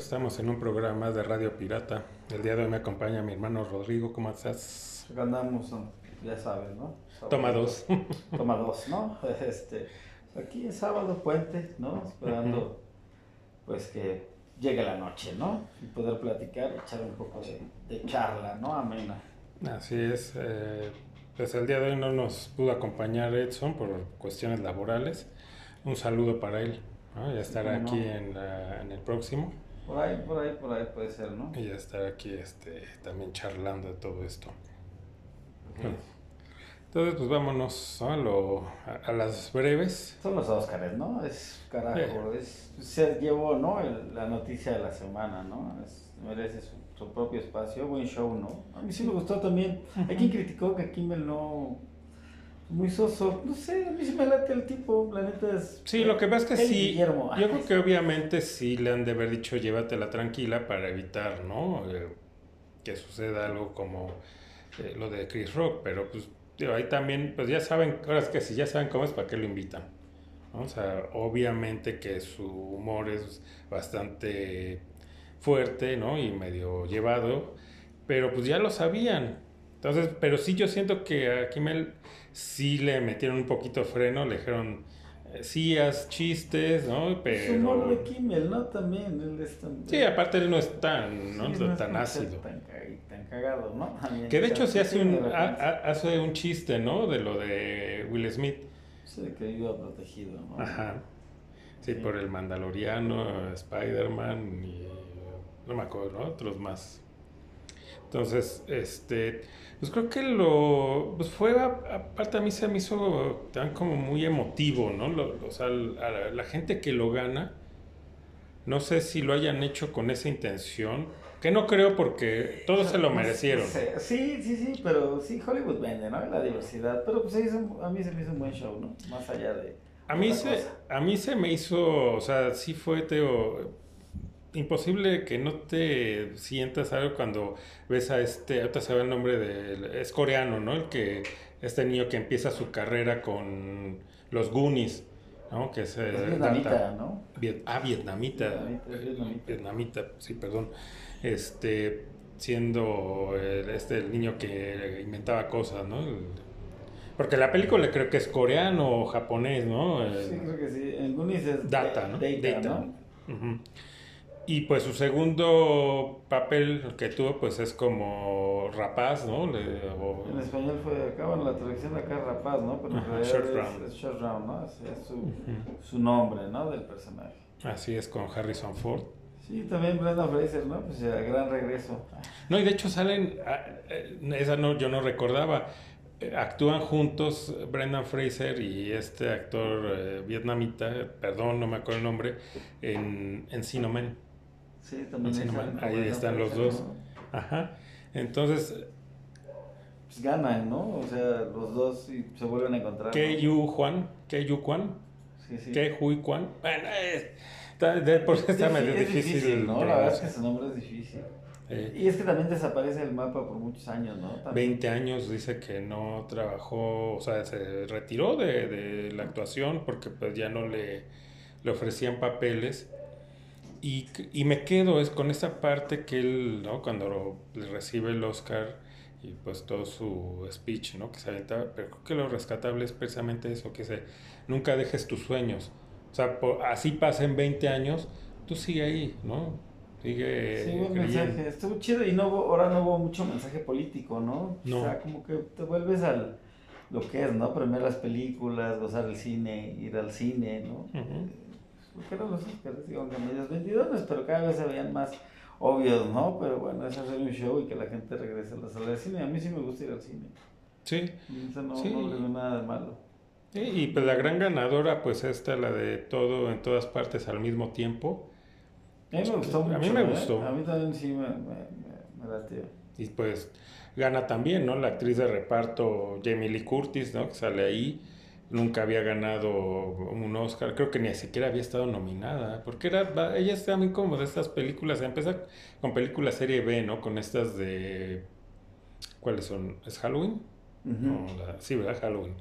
Estamos en un programa de Radio Pirata. El día de hoy me acompaña mi hermano Rodrigo. ¿Cómo estás? Acá andamos, ya sabes, ¿no? Sábado. Toma dos. Toma dos, ¿no? Este, aquí es sábado, puente, ¿no? Esperando, pues, que llegue la noche, ¿no? Y poder platicar, echar un poco de, de charla, ¿no? Amena. Así es. eh, pues el día de hoy no nos pudo acompañar Edson por cuestiones laborales. Un saludo para él. ¿no? Ya estará aquí en, la- en el próximo. Por ahí, por ahí, por ahí puede ser, ¿no? Y ya estará aquí este, también charlando de todo esto. Entonces, pues vámonos ¿no? a, lo- a- a las breves. Son los Óscares, ¿no? Es, carajo, es, se llevó, ¿no? El- la noticia de la semana, ¿no? Es- merece su, su propio espacio, buen show, ¿no? A mí sí me gustó también. Hay quien criticó que Kimmel no... Muy soso, no sé, a mí sí me late el tipo, la neta es... Sí, lo que pasa es que sí. Guillermo. Yo creo que obviamente sí le han de haber dicho llévatela tranquila para evitar, ¿no? Eh, que suceda algo como eh, lo de Chris Rock, pero pues digo, ahí también, pues ya saben, ahora es que si ya saben cómo es, ¿para qué lo invitan? ¿No? O sea, obviamente que su humor es bastante fuerte, ¿no? Y medio llevado, pero pues ya lo sabían. Entonces, pero sí yo siento que a Kimmel sí le metieron un poquito freno, le dijeron, eh, sí, haz chistes, ¿no? Es Pero... humor de Kimmel, ¿no? También, él es tan... Sí, aparte él no es tan, ¿no? Sí, no es tan ácido. Tan, ca- tan cagado, ¿no? También, Que de hecho se hace un, hace un chiste, ¿no? De lo de Will Smith. Sí, de que iba protegido, ¿no? Ajá. Sí, Sí. por el Mandaloriano, Spider-Man y no me acuerdo, ¿no? Otros más. Entonces, este, pues creo que lo, pues fue, aparte a mí se me hizo tan como muy emotivo, ¿no? Lo- o sea, la, la gente que lo gana, no sé si lo hayan hecho con esa intención, que no creo porque todos se lo merecieron. Sí, sí, sí, pero sí, Hollywood vende, ¿no? La diversidad. Pero pues hizo- a mí se me hizo un buen show, ¿no? Más allá de. A mí, se, cosa. a mí se me hizo, o sea, sí fue, Teo, imposible que no te sientas algo cuando ves a este, ahorita se ve el nombre del, es coreano, ¿no? El que, este niño que empieza su carrera con los Goonies, ¿no? Que es, eh, Es vietnamita, data- ¿no? Viet- ah, vietnamita. Vietnamita, vietnamita. Vietnamita, sí, perdón. Este, siendo el, este el niño que inventaba cosas, ¿no? El- porque la película creo que es coreano o japonés, ¿no? El- Sí, creo que sí. En Goonies es Data, da- ¿no? Data, Data. ¿no? Y pues su segundo papel que tuvo pues es como rapaz, ¿no? Le- o- En español fue acá, bueno, la traducción de acá es rapaz, ¿no? Pero en Ajá, realidad Short es, Round. es Short Round, ¿no? Es, es su, Ujú. su nombre, ¿no? Del personaje. Así es con Harrison Ford. Sí, también Brenda Fraser, ¿no? Pues ya, gran regreso. No, y de hecho salen, ah, eh, esa no, yo no recordaba, eh, actúan juntos Brendan Fraser y este actor eh, vietnamita, perdón, no me acuerdo el nombre, en, en Sinomen. Sí, también Sí, salen ahí están los dos. ¿no? Ajá. Entonces, Pues ganan, ¿no? O sea, los dos y se vuelven a encontrar. ¿qué ¿no? Yu Juan? ¿Qué Yu Juan? Sí, sí. ¿Qué Hui Juan? Bueno, es, está- de por sí está Es medio difí- es difícil. ¿no? La verdad es que su nombre es difícil. Eh, Y es que también desaparece del mapa por muchos años, ¿no? También. 20 años dice que no trabajó, o sea, se retiró de, de la actuación porque pues ya no le, le ofrecían papeles. Y, y me quedo es con esa parte que él, ¿no? Cuando lo- le recibe el Oscar y pues todo su speech, ¿no? Que se aventaba, pero creo que lo rescatable es precisamente eso, que se, nunca dejes tus sueños. O sea, po- así pasen 20 años, tú sigue ahí, ¿no? Sigue Sí, buen mensaje. Estuvo chido y no hubo, ahora no hubo mucho mensaje político, ¿no? No. O sea, como que te vuelves al lo que es, ¿no? Premiar las películas, gozar el cine, ir al cine, ¿no? Ujú. Porque eran los Oscars, digo, aunque medios vendidones, pero cada vez se veían más obvios, ¿no? Pero bueno, es hacer un show y que la gente regrese a la sala de cine. A mí sí me gusta ir al cine. Sí. Eso no, Sí. no le veo nada de malo. Sí, y pues la gran ganadora, pues esta, la de todo en todas partes al mismo tiempo. A mí me gustó A mucho. mí me ¿eh? gustó. A mí también sí me, me, me, me latió. Y pues gana también, ¿no? La actriz de reparto Jamie Lee Curtis, ¿no? Que sale ahí. Nunca había ganado un Oscar, creo que ni siquiera había estado nominada, porque era, ella es también como de estas películas, empieza con películas serie B, ¿no? Con estas de, ¿cuáles son? ¿Es Halloween? No, la- sí, ¿verdad? Halloween.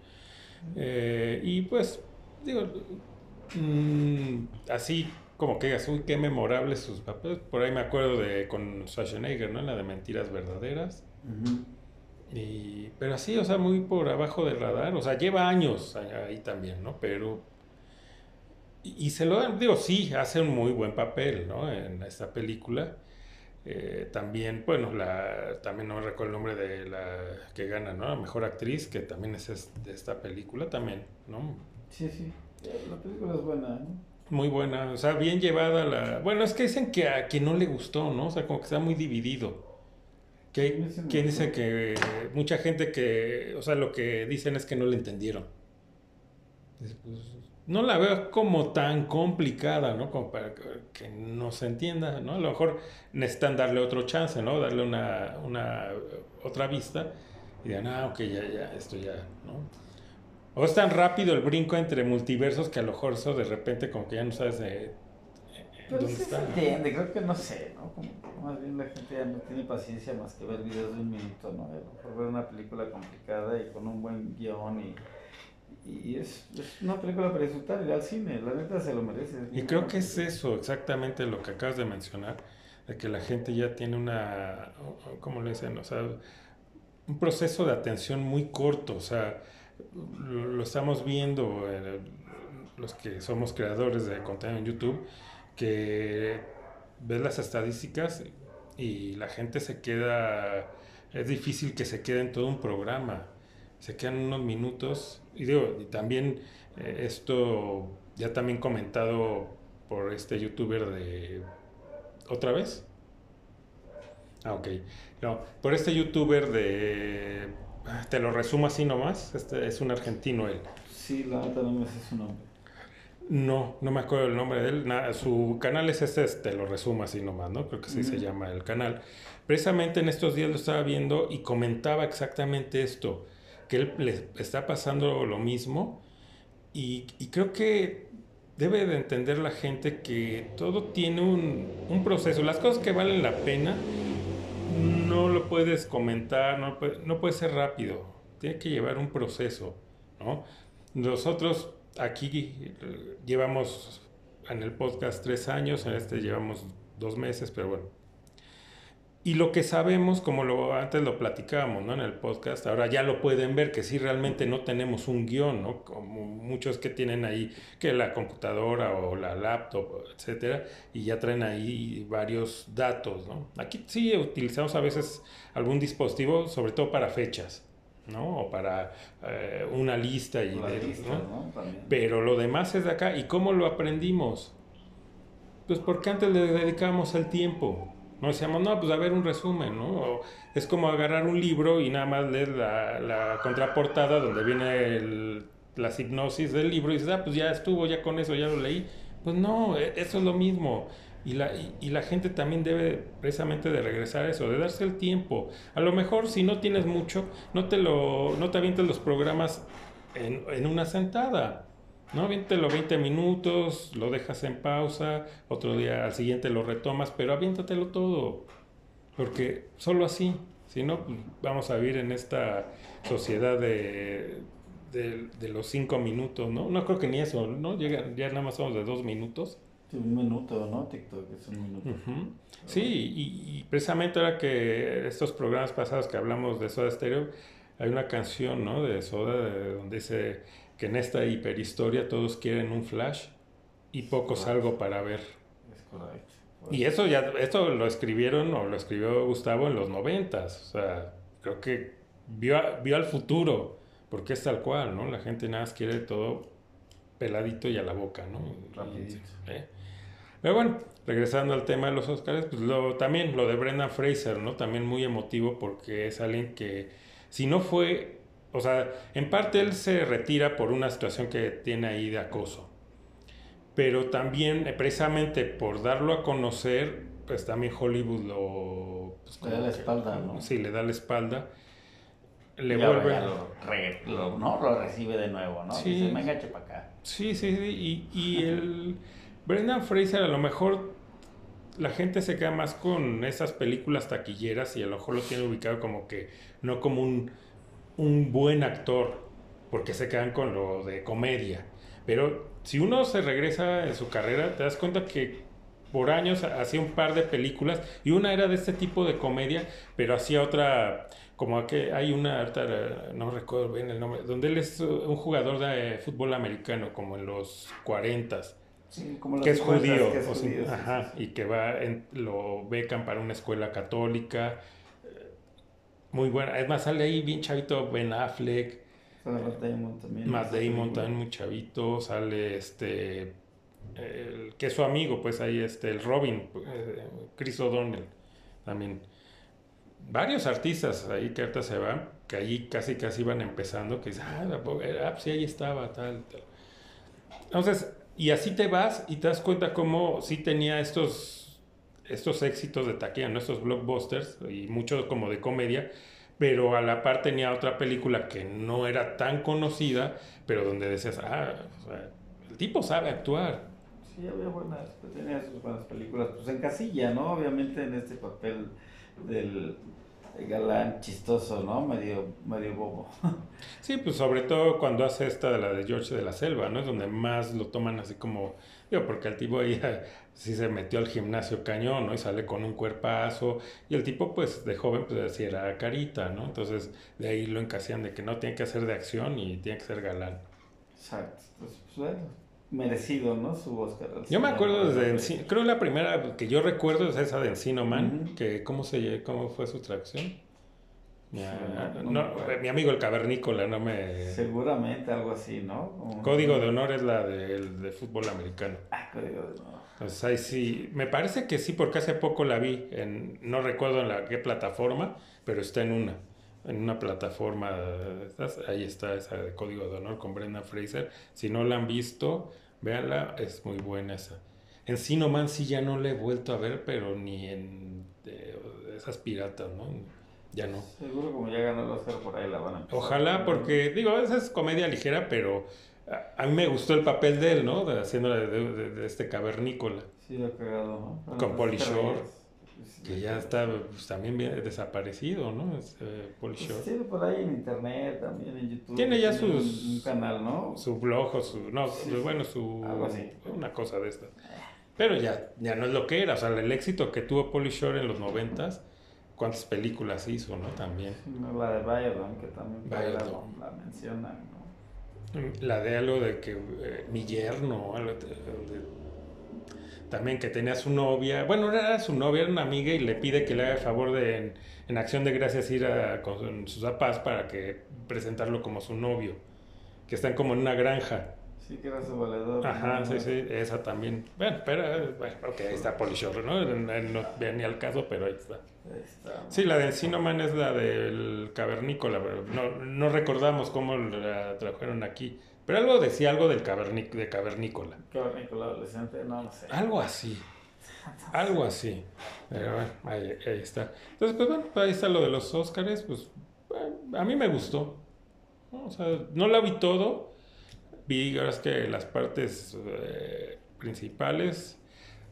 Eh, y pues, digo, mm, así como que digas, uy, qué memorables sus papeles. Por ahí me acuerdo de con Schwarzenegger, ¿no? En la de Mentiras Verdaderas. Y, pero así, o sea, muy por abajo del radar. O sea, lleva años ahí también, ¿no? Pero... Y, se lo digo, sí, hace un muy buen papel, ¿no? En esta película. Eh, también, bueno, la, también no recuerdo el nombre de la que gana, ¿no? La mejor actriz, que también es de esta película también, ¿no? Sí, sí. La película es buena, ¿no? Muy buena, o sea, bien llevada la... Bueno, es que dicen que a quien no le gustó, ¿no? O sea, como que está muy dividido. Que hay quien dice que mucha gente que, o sea, lo que dicen es que no le entendieron. Pues, no la veo como tan complicada, ¿no? Como para que no se entienda, ¿no? A lo mejor necesitan darle otro chance, ¿no? Darle una, una otra vista y digan, ah, ok, ya, ya, esto ya, ¿no? O es tan rápido el brinco entre multiversos que a lo mejor eso de repente como que ya no sabes de Pero dónde está. Se entiende, creo que no sé, ¿no? Como, más bien la gente ya no tiene paciencia más que ver videos de un minuto, ¿no? Por ver una película complicada y con un buen guion y, y es, es, una película para disfrutar ir al cine, la neta se lo merece. Y creo que es eso, exactamente lo que acabas de mencionar, de que la gente ya tiene una, ¿cómo le dicen? O sea, un proceso de atención muy corto, o sea, lo estamos viendo eh, los que somos creadores de contenido en YouTube, que ves las estadísticas y la gente se queda, es difícil que se quede en todo un programa, se quedan unos minutos y digo, y también eh, esto ya también comentado por este youtuber de otra vez. Ah, ok. No, por este youtuber de te lo resumo así nomás. Este es un argentino él. Sí, la neta no me su nombre. No, no me acuerdo el nombre de él. su canal es este, te lo resumo así nomás, ¿no? Creo que así se llama el canal. Precisamente en estos días lo estaba viendo y comentaba exactamente esto, que él le está pasando lo mismo y, y creo que debe de entender la gente que todo tiene un, un proceso. Las cosas que valen la pena no lo puedes comentar, no no puede ser rápido, tiene que llevar un proceso, ¿no? Nosotros aquí llevamos en el podcast tres años, en este llevamos dos meses, pero bueno, y lo que sabemos, como lo, antes lo platicábamos ¿no? en el podcast, ahora ya lo pueden ver, que sí realmente no tenemos un guion, ¿no? como muchos que tienen ahí, que la computadora o la laptop, etcétera, y ya traen ahí varios datos. ¿no? Aquí sí utilizamos a veces algún dispositivo, sobre todo para fechas. ¿No? O para eh, una lista y Pero lo demás es de acá. ¿Y cómo lo aprendimos? Pues porque antes le dedicábamos el tiempo. No decíamos, no, pues a ver un resumen, ¿no? es como agarrar un libro y nada más leer la, la contraportada donde viene la hipnosis del libro y dices, ah, pues ya estuvo, ya con eso, ya lo leí. Pues no, e, eso es lo mismo. Y la, y, la gente también debe precisamente de regresar a eso, de darse el tiempo. A lo mejor si no tienes mucho, no te, lo, no te avientes los programas en, en una sentada. ¿no? Aviéntelo 20 minutos, lo dejas en pausa, otro día al siguiente lo retomas, pero aviéntatelo todo, porque solo así, si no, pues, vamos a vivir en esta sociedad de, de, los 5 minutos, ¿no? No creo que ni eso, ¿no? Llega, ya nada más somos de 2 minutos. Un minuto, ¿no? TikTok es un minuto. Sí, y, precisamente ahora que estos programas pasados que hablamos de Soda Stereo, hay una canción, ¿no? De Soda, donde dice que en esta hiperhistoria todos quieren un flash y pocos algo para ver. Es correcto. Y eso ya, esto lo escribieron o lo escribió Gustavo en los noventas, o sea, creo que vio, vio al futuro, porque es tal cual, ¿no? La gente nada más quiere todo peladito y a la boca, ¿no? Rapidito. ¿eh? Pero bueno, regresando al tema de los Oscars, pues lo, también lo de Brendan Fraser, ¿no? También muy emotivo porque es alguien que si no fue o sea, en parte él se retira por una situación que tiene ahí de acoso. Pero también, eh, precisamente por darlo a conocer, pues también Hollywood lo... Pues, le da la espalda, ¿no? Sí, le da la espalda. Le vuelve... Lo, ¿no? lo recibe de nuevo, ¿no? Sí. Dice, venga, para acá. Sí, sí, sí. Y, y el... Brendan Fraser a lo mejor la gente se queda más con esas películas taquilleras y a lo mejor lo tiene ubicado como que no como un un buen actor, porque se quedan con lo de comedia. Pero si uno se regresa en su carrera, te das cuenta que por años hacía un par de películas y una era de este tipo de comedia, pero hacía otra, como que hay una, no recuerdo bien el nombre, donde él es un jugador de fútbol americano, como en los 40 que es judío, ajá, y que va en, lo becan para una escuela católica. Muy buena. Es más, sale ahí bien chavito Ben Affleck. Matt Damon también. Matt Damon también muy chavito. Sale este. El, que es su amigo, pues ahí este, el Robin, eh, Chris O'Donnell también. Varios artistas ahí que ahorita se van, que ahí casi casi iban empezando, que dicen, ah, ah, sí, ahí estaba, tal, tal. Entonces, y así te vas y te das cuenta cómo sí tenía estos, estos éxitos de taquilla, ¿no? estos blockbusters y muchos como de comedia, pero a la par tenía otra película que no era tan conocida, pero donde decías, ah, el tipo sabe actuar. Sí, había buenas, tenía sus buenas películas, pues en casilla, ¿no? Obviamente en este papel del galán chistoso, ¿no? Medio, medio bobo. Sí, pues sobre todo cuando hace esta de la de George de la Selva, ¿no? Es donde más lo toman así como, digo, porque el tipo ahí sí se metió al gimnasio cañón, ¿no? Y sale con un cuerpazo. Y el tipo, pues, de joven, pues, así era carita, ¿no? Entonces, de ahí lo encasían de que no tiene que hacer de acción y tiene que ser galán. Exacto. Pues, pues bueno, merecido, ¿no? Su Oscar. Yo me acuerdo desde, creo la primera que yo recuerdo es esa de Encino Man, que ¿cómo, se, ¿cómo fue su tracción? mi amigo el cavernícola, no me... Seguramente algo así, ¿no? Código de honor es la del de, fútbol americano. Ah, código de honor. Entonces ahí sí, me parece que sí, porque hace poco la vi, en, no recuerdo en la qué plataforma, pero está en una, en una plataforma, ahí está esa de Código de honor con Brenda Fraser. Si no la han visto, véanla, es muy buena esa. En Sinoman sí ya no la he vuelto a ver, pero ni en esas piratas, ¿no? ya no. Seguro como ya ganó el Oscar por ahí la van a empezar. Ojalá, porque digo, esa es comedia ligera, pero a, mí me gustó el papel de él, ¿no? De, haciendo de, de, este cavernícola. Sí, lo cagado, ¿no? Con Polly Shore. Que ya está pues, también desaparecido, ¿no? Es, eh, pues sí, por ahí en internet, también en YouTube. Tiene ya sus, un canal, ¿no? Su blog o su. No, bueno, su. Algo así. Una cosa de estas. Pero ya, ya no es lo que era. O sea, el éxito que tuvo Polly Shore en los noventas cuántas películas hizo, ¿no? También. La de Violon, que también la, la, mencionan, ¿no? La de algo de que eh, mi yerno, también que tenía su novia, bueno, no era su novia, era una amiga y le pide que le haga el favor de, en, acción de gracias, ir a, con sus papás para que presentarlo como su novio, que están como en una granja. Sí, que era su valedor. Ajá, sí, sí, esa también. Bueno, pero, bueno, ok, ahí está Polishore, ¿no? No ni al caso, pero ahí está. Sí, la de Encinoman es la del cavernícola, pero no, no recordamos cómo la trajeron aquí. Pero algo decía algo del de cavernícola. Cavernícola adolescente, no, no sé. Algo así. Algo así. Pero bueno, ahí, está. Entonces, pues bueno, ahí está lo de los Óscares. Pues a mí me gustó. O sea, no la vi todo. Vi ahora es que las partes eh, principales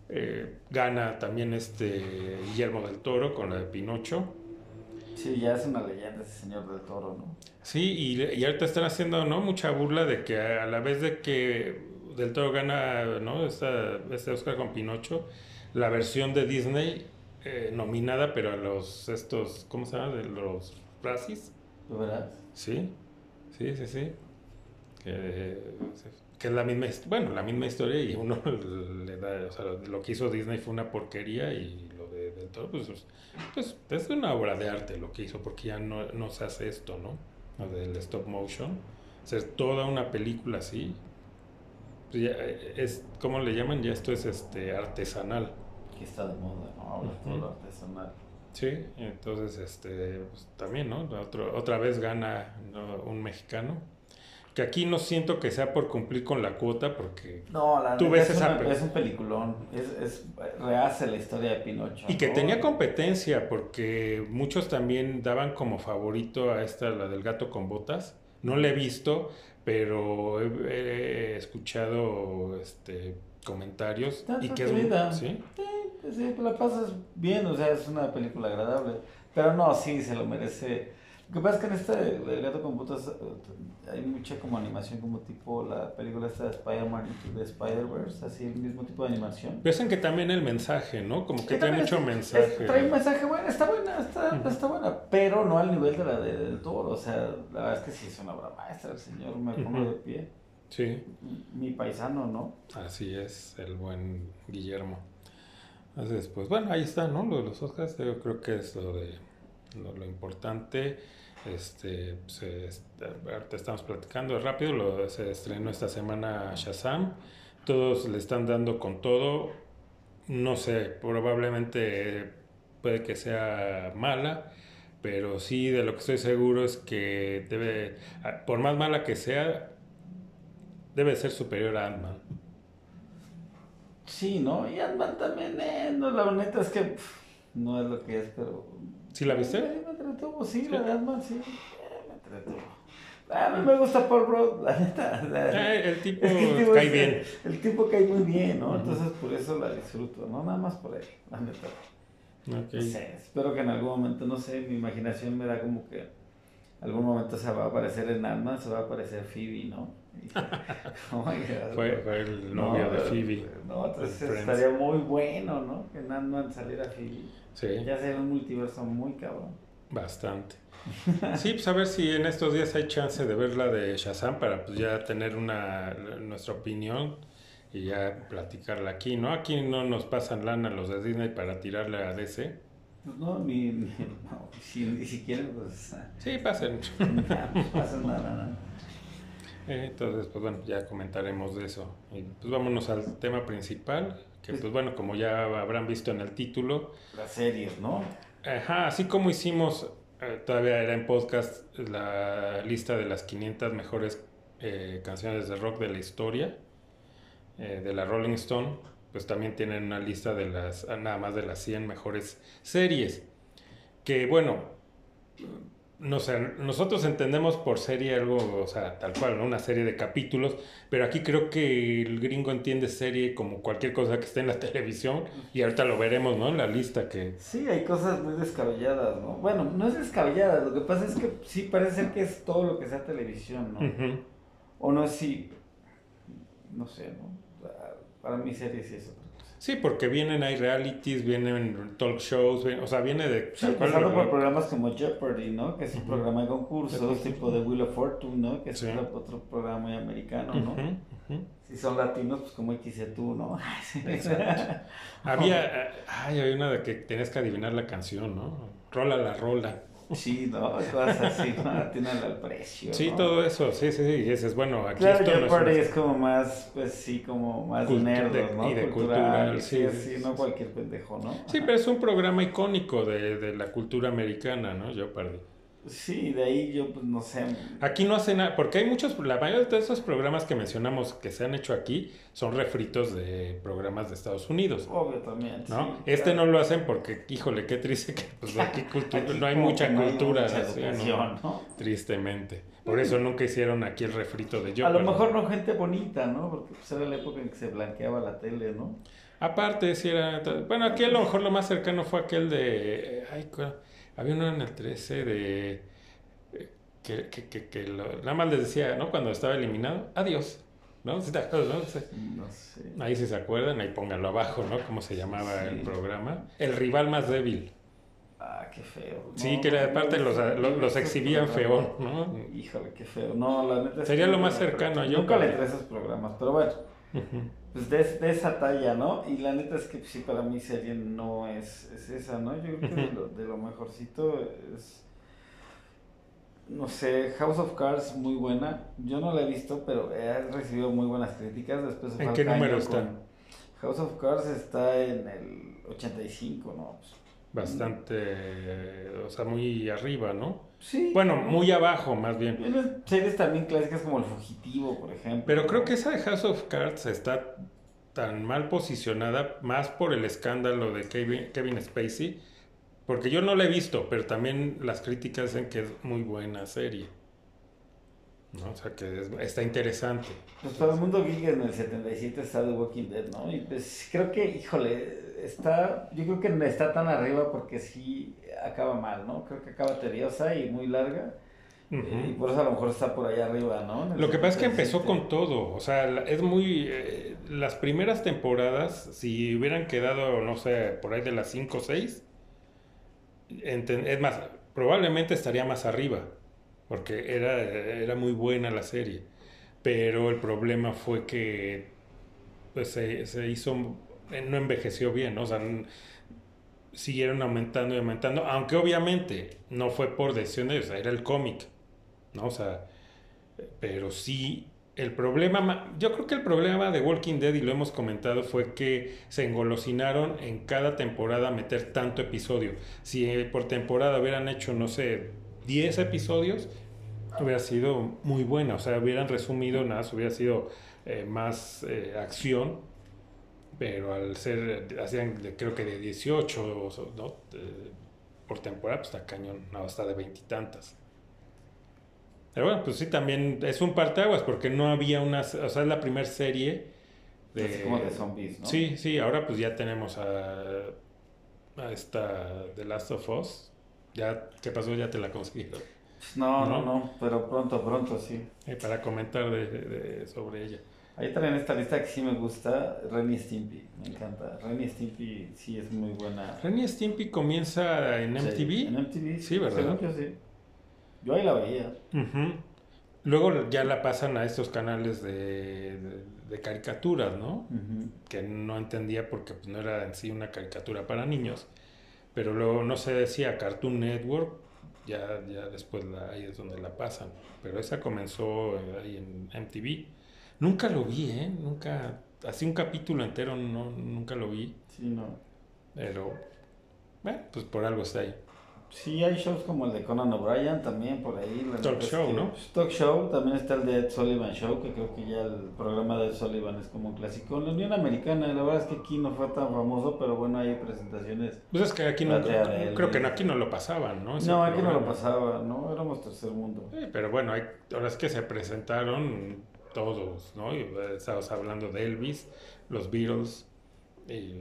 eh, gana también este Guillermo del Toro con la de Pinocho. Sí, ya es una leyenda ese señor del Toro, ¿no? Sí, y, y ahorita están haciendo ¿no? mucha burla de que a la vez de que del Toro gana ¿no? Esta, este Oscar con Pinocho, la versión de Disney eh, nominada, pero a los estos, ¿cómo se llama? De los Razzies. ¿Lo verás? Sí, sí, sí, sí. Que, que es la misma, bueno, la misma historia y uno le da, o sea, lo que hizo Disney fue una porquería y Del Toro, pues, pues, es una obra de arte lo que hizo, porque ya no, no se hace esto, ¿no? Lo del stop motion, hacer toda una película así, pues ya es, ¿cómo le llaman? Ya esto es este artesanal. Que está de moda, ¿no? Ahora todo artesanal. Sí, entonces este, pues, también, ¿no? Otro, otra vez gana un mexicano que aquí no siento que sea por cumplir con la cuota, porque no, la tú ves es, es un peliculón, es, es, rehace la historia de Pinocho. Y que tenía competencia, porque muchos también daban como favorito a esta, la del gato con botas. No la he visto, pero he, escuchado este comentarios y que es ¿sí? Sí, sí, la pasas bien, o sea, es una película agradable. Pero no, sí, se lo merece Lo que pasa es que en este El gato con botas eh, hay mucha como animación como tipo la película esta de Spider-Man de Spider-Verse, así el mismo tipo de animación. Piensan que también el mensaje, ¿no? Como que trae mucho mensaje. trae un mensaje bueno, está buena, está, está buena, pero no al nivel de la de, del toro, o sea, la verdad es que sí es una obra maestra, el señor me pongo de pie. Sí. Mi paisano, ¿no? Así es, el buen Guillermo. Entonces, pues bueno, ahí está, ¿no? Lo de los Oscars, yo creo que es lo de lo, importante. Este, se, ahorita estamos platicando rápido, lo, se estrenó esta semana Shazam. Todos le están dando con todo. No sé, probablemente puede que sea mala, pero sí de lo que estoy seguro es que debe, por más mala que sea, debe ser superior a Ant-Man. Sí, ¿no? Y Ant-Man también, eh, no, la neta es que no es lo que es, pero... ¿Sí la viste? me entretuvo, sí, la de Ant-Man, sí, eh, me entretuvo. A mí me gusta Paul Rudd, la neta. Eh, el, tipo el, cae bien. El, tipo cae muy bien, ¿no? Entonces por eso la disfruto, ¿no? Nada más por él, la neta. Okay. No sé, espero que en algún momento, no sé, mi imaginación me da como que algún momento se va a aparecer en Ant-Man, se va a aparecer Phoebe, ¿no? fue, fue, el novio de Phoebe. No, entonces estaría muy bueno, ¿no? Que Ant-Man saliera Phoebe. Sí. Ya sería un multiverso muy cabrón. Bastante. Sí, pues a ver si en estos días hay chance de ver la de Shazam para pues ya tener una nuestra opinión y ya platicarla aquí, ¿no? Aquí no nos pasan lana los de Disney para tirarle a DC. Pues no, ni, ni, si, quieren, pues... Sí, pasen. no pasen nada, nada. Entonces, pues bueno, ya comentaremos de eso. Y pues vámonos al tema principal, que pues bueno, como ya habrán visto en el título. Las series, ¿no? Ajá, así como hicimos, eh, todavía era en podcast, la lista de las 500 mejores eh, canciones de rock de la historia, eh, de la Rolling Stone, pues también tienen una lista de las, nada más de las 100 mejores series. Que bueno, no sé, nosotros entendemos por serie algo, o sea, tal cual, ¿no? una serie de capítulos, pero aquí creo que el gringo entiende serie como cualquier cosa que esté en la televisión y ahorita lo veremos, ¿no? En la lista que... Sí, hay cosas muy descabelladas, ¿no? Bueno, no es descabellada, lo que pasa es que sí parece ser que es todo lo que sea televisión, ¿no? O no es si, no sé, ¿no? Para mí series sí eso. Sí, porque vienen hay realities, vienen talk shows, o sea, viene de... Sí, pasando por programas como Jeopardy, ¿no? Que es un programa de concursos, tipo de Wheel of Fortune, ¿no? Que es otro programa muy americano, ¿no? Si son latinos, pues como XC tú, ¿no? había, ay, había una de que tenías que adivinar la canción, ¿no? Rola la rola. Sí, no, cosas así, ¿no? Tienen el precio. Sí, todo eso, sí, sí, sí. Y ese es bueno. Aquí claro, esto es, como más, pues sí, como más nerd, ¿no? Y de cultural, sí, sí, no cualquier pendejo, ¿no? Sí, pero es un programa icónico de, de la cultura americana, ¿no? Jeopardy. Sí, de ahí yo pues no sé. Aquí no hace nada, porque hay muchos, la mayoría de esos programas que mencionamos que se han hecho aquí son refritos de programas de Estados Unidos. Obvio también. ¿no? este no lo hacen porque, híjole, qué triste que pues, aquí, no hay mucha cultura. ¿no? Tristemente. Por eso nunca hicieron aquí el refrito de yo. A lo mejor no gente bonita, ¿no? Porque pues, era la época en que se blanqueaba la tele, ¿no? Aparte, si era. Bueno, aquí a lo mejor lo más cercano fue aquel de. Ay, había uno en el 13 de... Que, que, que, que nada más les decía, ¿no? Cuando estaba eliminado, adiós. ¿No? ¿Sí te acuerdas, no? sé. Ahí si se acuerdan, ahí pónganlo abajo, ¿no? Cómo se llamaba el programa. El rival más débil. Ah, qué feo. Sí, que aparte los, los, exhibían feo, ¿no? Híjole, qué feo. No, la neta Sería lo más cercano yo. Nunca le entré esos programas, pero bueno pues de, esa talla, ¿no? Y la neta es que sí, para mí serie no es, es esa, ¿no? Yo creo que de lo, de lo mejorcito es, no sé, House of Cards muy buena. Yo no la he visto, pero he recibido muy buenas críticas. Después ¿En qué número está? House of Cards está en el 85, ¿no? Pues, Bastante, o sea, muy arriba, ¿no? Sí. Bueno, muy abajo, más bien. series también clásicas como El Fugitivo, por ejemplo. Pero creo que esa de House of Cards está tan mal posicionada más por el escándalo de Kevin, Kevin Spacey, porque yo no la he visto, pero también las críticas dicen que es muy buena serie. ¿No? O sea que está interesante. Pues todo el mundo geek en el 77 está The Walking Dead, ¿no? Y pues creo que, híjole, está, yo creo que no está tan arriba porque sí acaba mal, ¿no? Creo que acaba tediosa y muy larga. Y por eso a lo mejor está por allá arriba, ¿no? Lo que pasa es que empezó con todo, o sea, es muy... Eh, las primeras temporadas, si hubieran quedado, no sé, por ahí de las 5 o 6, es más, probablemente estaría más arriba, porque era, era muy buena la serie, pero el problema fue que pues, se, se hizo, eh, no envejeció bien, ¿no? o sea, siguieron aumentando y aumentando, aunque obviamente no fue por decisión de ellos, era el cómic. ¿no? O sea, pero sí, el problema, yo creo que el problema de Walking Dead, y lo hemos comentado, fue que se engolosinaron en cada temporada meter tanto episodio. Si eh, por temporada hubieran hecho, no sé, 10 episodios, hubiera sido muy buena, o sea, hubieran resumido nada, hubiera sido eh, más eh, acción, pero al ser, hacían creo que de 18 ¿no? por temporada, pues está cañón, no, hasta de veintitantas. Pero bueno, pues sí, también es un parteaguas porque no había una, o sea, es la primera serie de... como de zombies, ¿no? Sí, sí, ahora pues ya tenemos a, a esta The Last of Us. Ya, ¿qué pasó? Ya te la consiguieron. No, no, no, pero pronto, pronto, sí. para comentar de, sobre ella. Ahí también esta lista que sí me gusta, Renny Stimpy, me encanta. Renny Stimpy sí es muy buena. Renny Stimpy comienza en MTV. en MTV. Sí, ¿verdad? sí. Yo ahí la veía. Luego ya la pasan a estos canales de, de, caricaturas, ¿no? Que no entendía porque pues, no era en sí una caricatura para niños. Pero luego no se decía Cartoon Network, ya, ya después ahí es donde la pasan. Pero esa comenzó ahí en MTV. Nunca lo vi, ¿eh? Nunca, así un capítulo entero no, nunca lo vi. Sí, no. Pero, bueno, pues por algo está ahí. Sí, hay shows como el de Conan O'Brien también por ahí. Talk Show, ¿no? Talk Show, también está el de Ed Sullivan Show, que creo que ya el programa de Ed Sullivan es como un clásico. La Unión Americana, la verdad es que aquí no fue tan famoso, pero bueno, hay presentaciones. Pues es que aquí no, creo que aquí no lo pasaban, ¿no? no, aquí no lo pasaba, ¿no? Éramos tercer mundo. Sí, pero bueno, hay, ahora es que se presentaron todos, ¿no? Y estabas hablando de Elvis, los Beatles y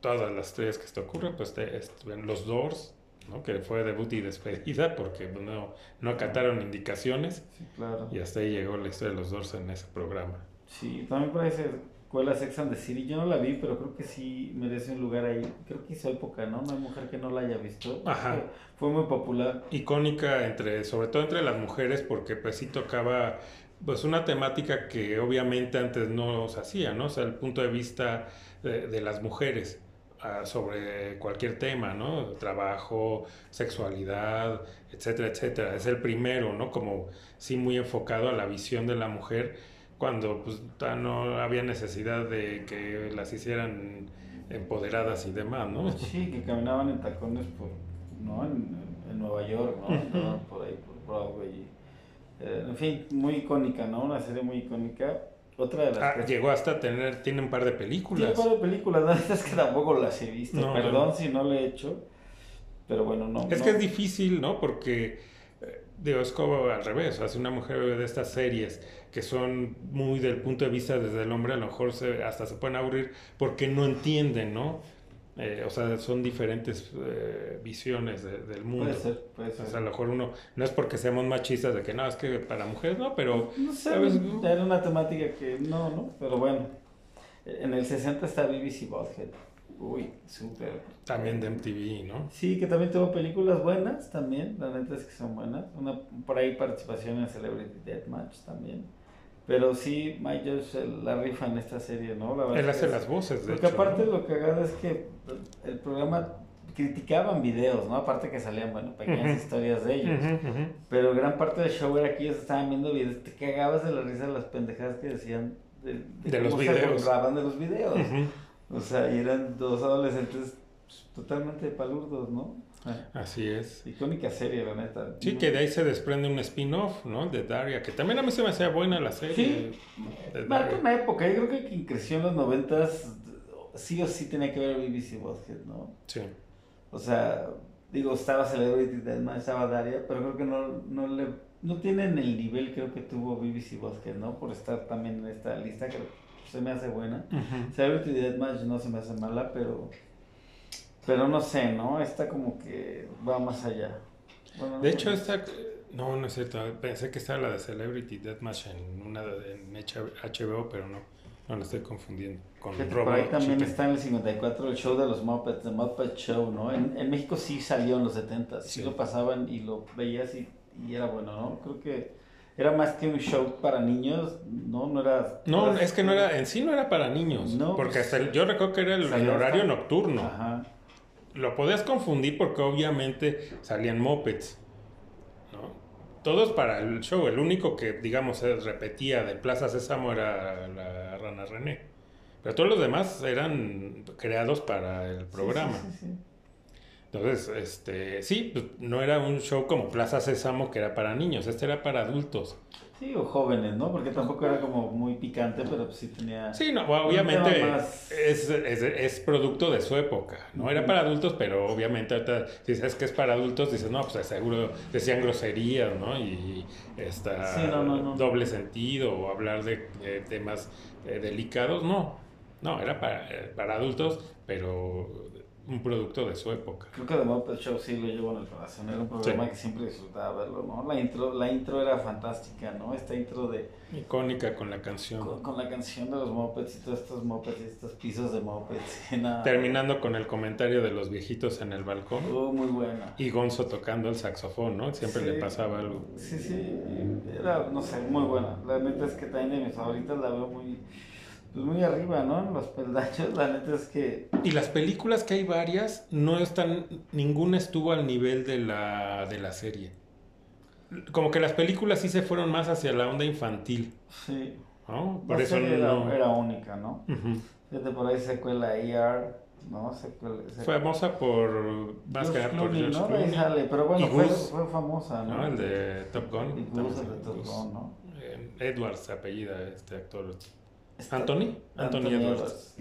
todas las tres que te ocurren, pues te, los Doors ¿no? que fue debut y despedida porque no, no acataron indicaciones. Sí, claro. Y hasta ahí llegó la historia de los dos en ese programa. Sí, también parece escuela Sex and the City. Yo no la vi, pero creo que sí merece un lugar ahí. Creo que hizo época, ¿no? No hay mujer que no la haya visto. Ajá. Fue muy popular. Icónica, entre, sobre todo entre las mujeres, porque pues sí tocaba pues una temática que obviamente antes no se hacía, ¿no? O sea, el punto de vista de, de las mujeres sobre cualquier tema, ¿no? Trabajo, sexualidad, etcétera, etcétera. Es el primero, ¿no? Como sí muy enfocado a la visión de la mujer cuando pues no había necesidad de que las hicieran empoderadas y demás, ¿no? Sí, que caminaban en tacones por, ¿no? En, Nueva York, ¿no? Por ahí, por Broadway. Eh, en fin, muy icónica, ¿no? Una serie muy icónica otra de las ah, llegó hasta tener, tiene un par de películas. Tiene un par de películas, ¿no? es que tampoco las he visto. Perdón si no lo he hecho. Pero bueno, no. Es que es difícil, ¿no? Porque, eh, digo, es como al revés. O sea, una mujer de estas series que son muy del punto de vista desde el hombre, a lo mejor se, hasta se pueden aburrir porque no entienden, ¿no? Eh, o sea, son diferentes eh, visiones del mundo. Puede ser, puede ser. O sea, a lo mejor uno, no es porque seamos machistas de que no, es que para mujeres no, pero... No sé, era una temática que no, ¿no? Pero bueno, en el 60 está BBC Bothead. Uy, súper. También de MTV, ¿no? Sí, que también tuvo películas buenas también, la neta es que son buenas. Una, por ahí participación en Celebrity Deathmatch también. Pero sí, Mike Josh la rifa en esta serie, ¿no? Él hace las voces, de Porque aparte lo que haga es que el programa criticaban videos, ¿no? Aparte que salían, bueno, pequeñas historias de ellos. Pero gran parte del show era que ellos estaban viendo videos, te cagabas de la risa de las pendejadas que decían de, de, los videos. Se de los videos. O sea, y eran dos adolescentes pues, totalmente palurdos, ¿no? Así es. Icónica serie, la neta. Sí, que de ahí se desprende un spin-off, ¿no? De Daria, que también a mí se me hacía buena la serie. Sí, marca una época. Yo creo que quien creció en los noventas sí o sí tenía que ver BBC Bothead, ¿no? Sí. O sea, digo, estaba Celebrity Deathmatch, estaba Daria, pero creo que no, no le no tienen el nivel creo que tuvo BBC Bosque, ¿no? Por estar también en esta lista que se me hace buena. Celebrity Deathmatch no se me hace mala, pero pero no sé, ¿no? Esta como que va más allá. de hecho, esta no, no es cierto. Pensé que estaba la de Celebrity Deathmatch en una en HBO, pero no. No, lo estoy confundiendo con Por ahí también está en el 54 el show de los Muppets, The Muppet Show, ¿no? En, en México sí salió en los 70, sí. lo pasaban y lo veías y, y, era bueno, ¿no? Creo que era más que un show para niños, ¿no? No era... No, es que no era, en sí no era para niños, no, porque pues, hasta yo recuerdo que era el, el horario nocturno. Ajá. Lo podías confundir porque obviamente salían Muppets todos para el show. El único que, digamos, se repetía de Plaza Sésamo era la Rana René. Pero todos los demás eran creados para el programa. Entonces, este, sí, pues, no era un show como Plaza Sésamo que era para niños, este era para adultos. Sí, o jóvenes, ¿no? Porque tampoco era como muy picante, pero pues sí tenía... Sí, no, obviamente es, es, es, producto de su época, ¿no? Era para adultos, pero obviamente ahorita, si dices que es para adultos, dices, no, pues seguro decían groserías, ¿no? Y está doble sentido o hablar de, temas eh, delicados, no. No, era para, eh, para adultos, pero un producto de su época. Creo que The Muppet Show sí lo llevo en el corazón, era un programa que siempre disfrutaba verlo, ¿no? La intro, la intro era fantástica, ¿no? Esta intro de... Icónica con la canción. Con, la canción de los Muppets y todos estos Muppets y estos pisos de Muppets. Terminando con el comentario de los viejitos en el balcón. Oh, muy buena. Y Gonzo tocando el saxofón, ¿no? Siempre le pasaba algo. Sí, sí, era, no sé, muy buena. La neta es que también de mis favoritas la veo muy pues muy arriba, ¿no? Los peldaños, la neta es que... Y las películas que hay varias, no están, ninguna estuvo al nivel de la, de la serie. Como que las películas sí se fueron más hacia la onda infantil. Sí. ¿no? Por eso era, era, única, ¿no? Fíjate, por ahí secuela ER, ¿no? Secuela, Famosa por... Más que por ¿no? Ahí sale, pero bueno, fue, fue, famosa, ¿no? ¿no? El de Top Gun. Y Goose, el de Top Gun, ¿no? Eh, Edwards, apellida este actor. Anthony, Anthony, Edwards.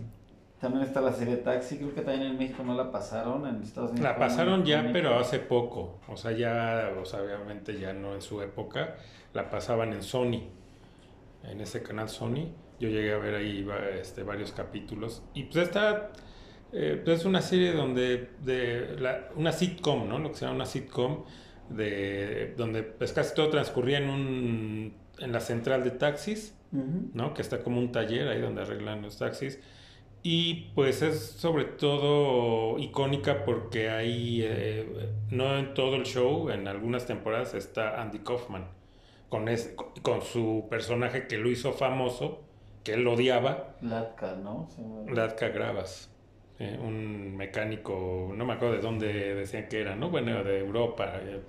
También está la serie Taxi, creo que también en México no la pasaron, en Estados Unidos. La pasaron ya, pero hace poco. O sea, ya, o sea, obviamente ya no en su época. La pasaban en Sony, en ese canal Sony. Yo llegué a ver ahí este, varios capítulos. Y pues esta eh, pues es una serie donde, de la, una sitcom, ¿no? Lo que se llama una sitcom, de, donde pues casi todo transcurría en, un, en la central de taxis ¿no? Que está como un taller ahí donde arreglan los taxis. Y pues es sobre todo icónica porque ahí, eh, no en todo el show, en algunas temporadas está Andy Kaufman, con, con su personaje que lo hizo famoso, que él odiaba. Latka, ¿no? Latka Gravas, eh, un mecánico, no me acuerdo de dónde decían que era, ¿no? Bueno, de Europa. Eh,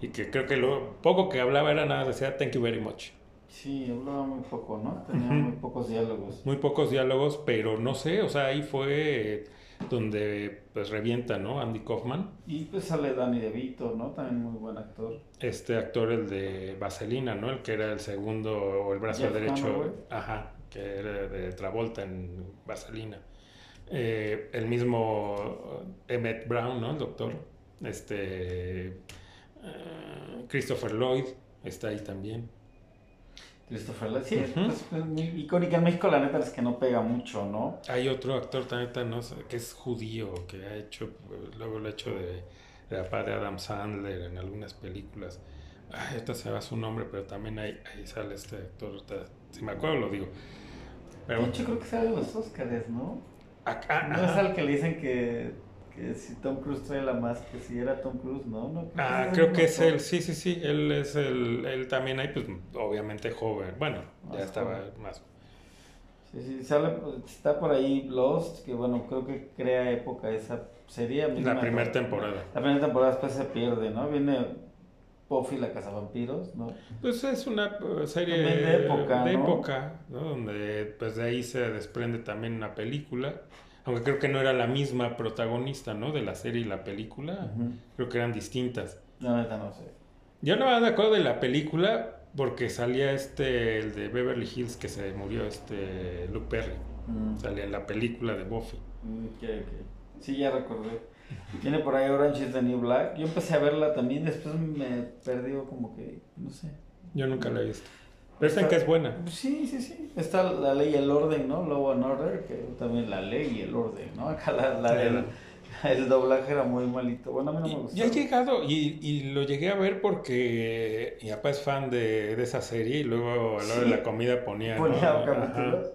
y que creo que lo poco que hablaba era nada, decía thank you very much. Sí, hablaba muy poco, ¿no? Tenía muy pocos diálogos. Muy pocos diálogos, pero no sé, o sea, ahí fue donde pues revienta, ¿no? Andy Kaufman. Y pues sale Danny DeVito, ¿no? También muy buen actor. Este actor, el de Vaselina, ¿no? El que era el segundo o el brazo derecho. Ajá, que era de Travolta en Vaselina. Eh, el mismo Emmett Brown, ¿no? El doctor. Este. Eh, Christopher Lloyd está ahí también. Christopher Lloyd, sí, es, muy icónica en México, la neta es que no pega mucho, ¿no? Hay otro actor también, no que es judío, que ha hecho, luego lo ha hecho de, de papá de Adam Sandler en algunas películas. Ay, esta se va su nombre, pero también ahí, ahí sale este actor, si me acuerdo lo digo. Pero, de hecho creo que sale de los Oscars, ¿no? Acá, no es al que le dicen que que si Tom Cruise trae la más que si era Tom Cruise, ¿no? no creo ah, creo que es él, sí, sí, sí, él es el, él también ahí, pues obviamente joven, bueno, ya estaba más. Sí, sí, sale, está por ahí Lost, que bueno, creo que crea época esa serie. La primera temporada. La primera temporada después se pierde, ¿no? Viene Buffy la Vampiros, ¿no? Pues es una uh, serie de época, de época, ¿no? Donde pues de ahí se desprende también una película aunque creo que no era la misma protagonista, ¿no? De la serie y la película, creo que eran distintas. No, no sé. Yo no me acuerdo de la película porque salía este, el de Beverly Hills que se murió, este Luke Perry. Mm. Salía en la película de Buffy. Mm. Sí, ya recordé. Tiene por ahí Orange is the New Black. Yo empecé a verla también, después me perdió como que, no sé. Yo nunca la he visto. Dicen que es buena. Sí, sí, sí. Está la ley y el orden, ¿no? Law and Order, que también la ley y el orden, ¿no? Acá la, la, el, el, doblaje era muy malito. Bueno, a mí no me gustó. Ya he llegado, y, y, lo llegué a ver porque mi papá es fan de, de esa serie y luego a la hora de la comida ponía. Ponía ¿no? capítulos.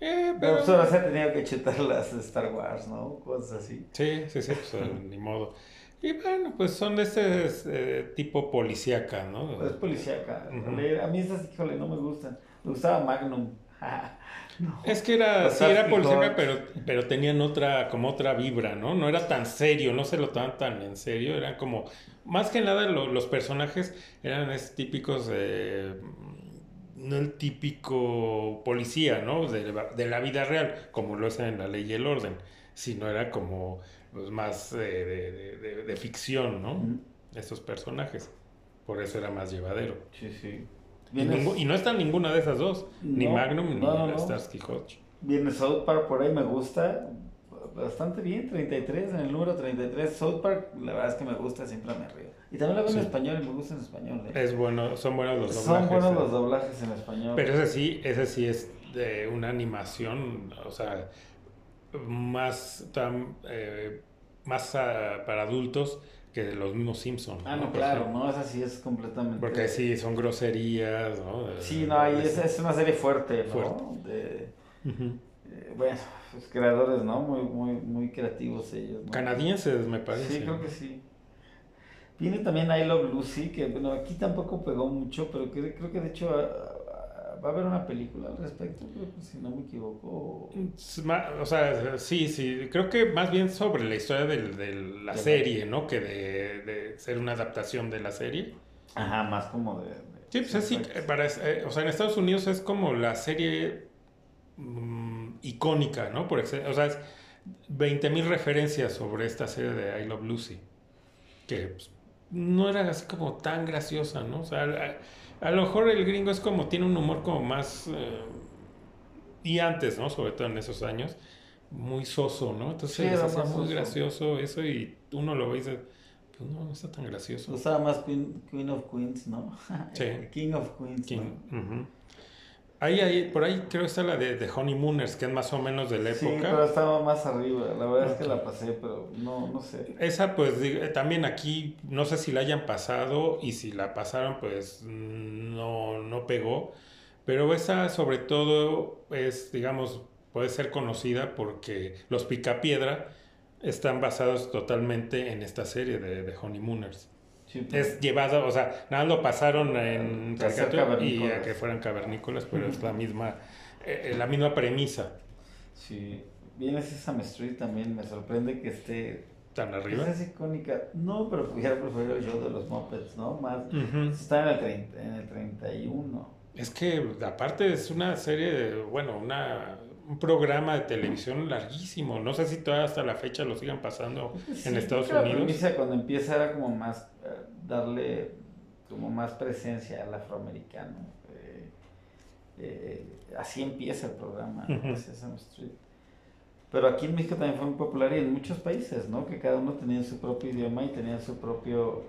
Eh, pero pues ahora se ha tenido que chetar las Star Wars, ¿no? Cosas así. Sí, sí, sí, pues ni modo. Y bueno, pues son de ese eh, tipo policíaca, ¿no? Pues policíaca. A mí estas, híjole, no me gustan. Me gustaba Magnum. Es que era, sí, era policíaca, pero, pero tenían otra, como otra vibra, ¿no? No era tan serio, no se lo tomaban tan en serio, eran como, más que nada los personajes eran es, típicos, eh, no el típico policía, ¿no? De, de, la vida real, como lo es en la ley y el orden, sino era como pues, más de, de, de, ficción, ¿no? Estos personajes. Por eso era más llevadero. Sí, sí. Y, y, no está ninguna de esas dos, ni Magnum ni no, Starsky Hodge. Viene South Park por ahí, me gusta bastante bien, 33, en el número 33. South Park, la verdad es que me gusta, siempre me río. Y también la veo en español y me gusta en español. ¿eh? Es bueno, son buenos los doblajes. Son buenos los doblajes en español. Pero ese sí, ese sí es de una animación, o sea, más, tan, eh, más uh, para adultos que de los mismos Simpsons. Ah, no, claro, no, esa sí es completamente... Porque sí, son groserías, ¿no? Sí, no, ahí es, es una serie fuerte, ¿no? De, uh -huh. eh, bueno, pues creadores, ¿no? Muy, muy, muy creativos ellos. ¿no? Canadienses, me parece. Sí, creo que sí. Viene también I Love Lucy, que bueno, aquí tampoco pegó mucho, pero que, creo que de hecho va a haber una película al respecto, creo que si no me equivoco. O sea, sí, sí, creo que más bien sobre la historia de, de la de serie, ¿no? Que de, de, ser una adaptación de la serie. Ajá, más como de... sí, pues así, para, eh, o sea, en Estados Unidos es como la serie mmm, icónica, ¿no? Por o sea, es 20.000 referencias sobre esta serie de I Love Lucy, que pues, no era así como tan graciosa, ¿no? O sea, a lo mejor el gringo es como, tiene un humor como más... Eh, y antes, ¿no? Sobre todo en esos años, muy soso, ¿no? Entonces sí, hacía muy gracioso eso y uno lo ve y dice, pues no, no está tan gracioso. Usaba más Queen, Queen, of Queens, ¿no? Sí. King of Queens. King, ¿no? uh -huh. Ahí, ahí, por ahí creo que está la de, de Honeymooners, que es más o menos de la época. Sí, pero estaba más arriba. La verdad es que la pasé, pero no, no sé. Esa, pues, también aquí, no sé si la hayan pasado y si la pasaron, pues, no, no pegó. Pero esa, sobre todo, es, digamos, puede ser conocida porque los Picapiedra están basados totalmente en esta serie de, de Honeymooners. Sí, pues. Es llevado, o sea, nada lo pasaron en caricatura y a que fueran cavernícolas, pero es la misma, eh, la misma premisa. Sí, viene Sesame Street también, me sorprende que esté tan arriba. Esa es icónica. No, pero hubiera preferido el show de los Muppets, ¿no? Más, uh -huh. está en el, 30, en el 31. Es que aparte es una serie, de, bueno, una, un programa de televisión larguísimo. No sé si todavía hasta la fecha lo sigan pasando sí, en Estados Unidos. Cuando empieza era como más uh, darle como más presencia al afroamericano. Eh, eh, así empieza el programa, uh -huh. Sesame Street. Pero aquí en México también fue muy popular y en muchos países, ¿no? Que cada uno tenía su propio idioma y tenía su propio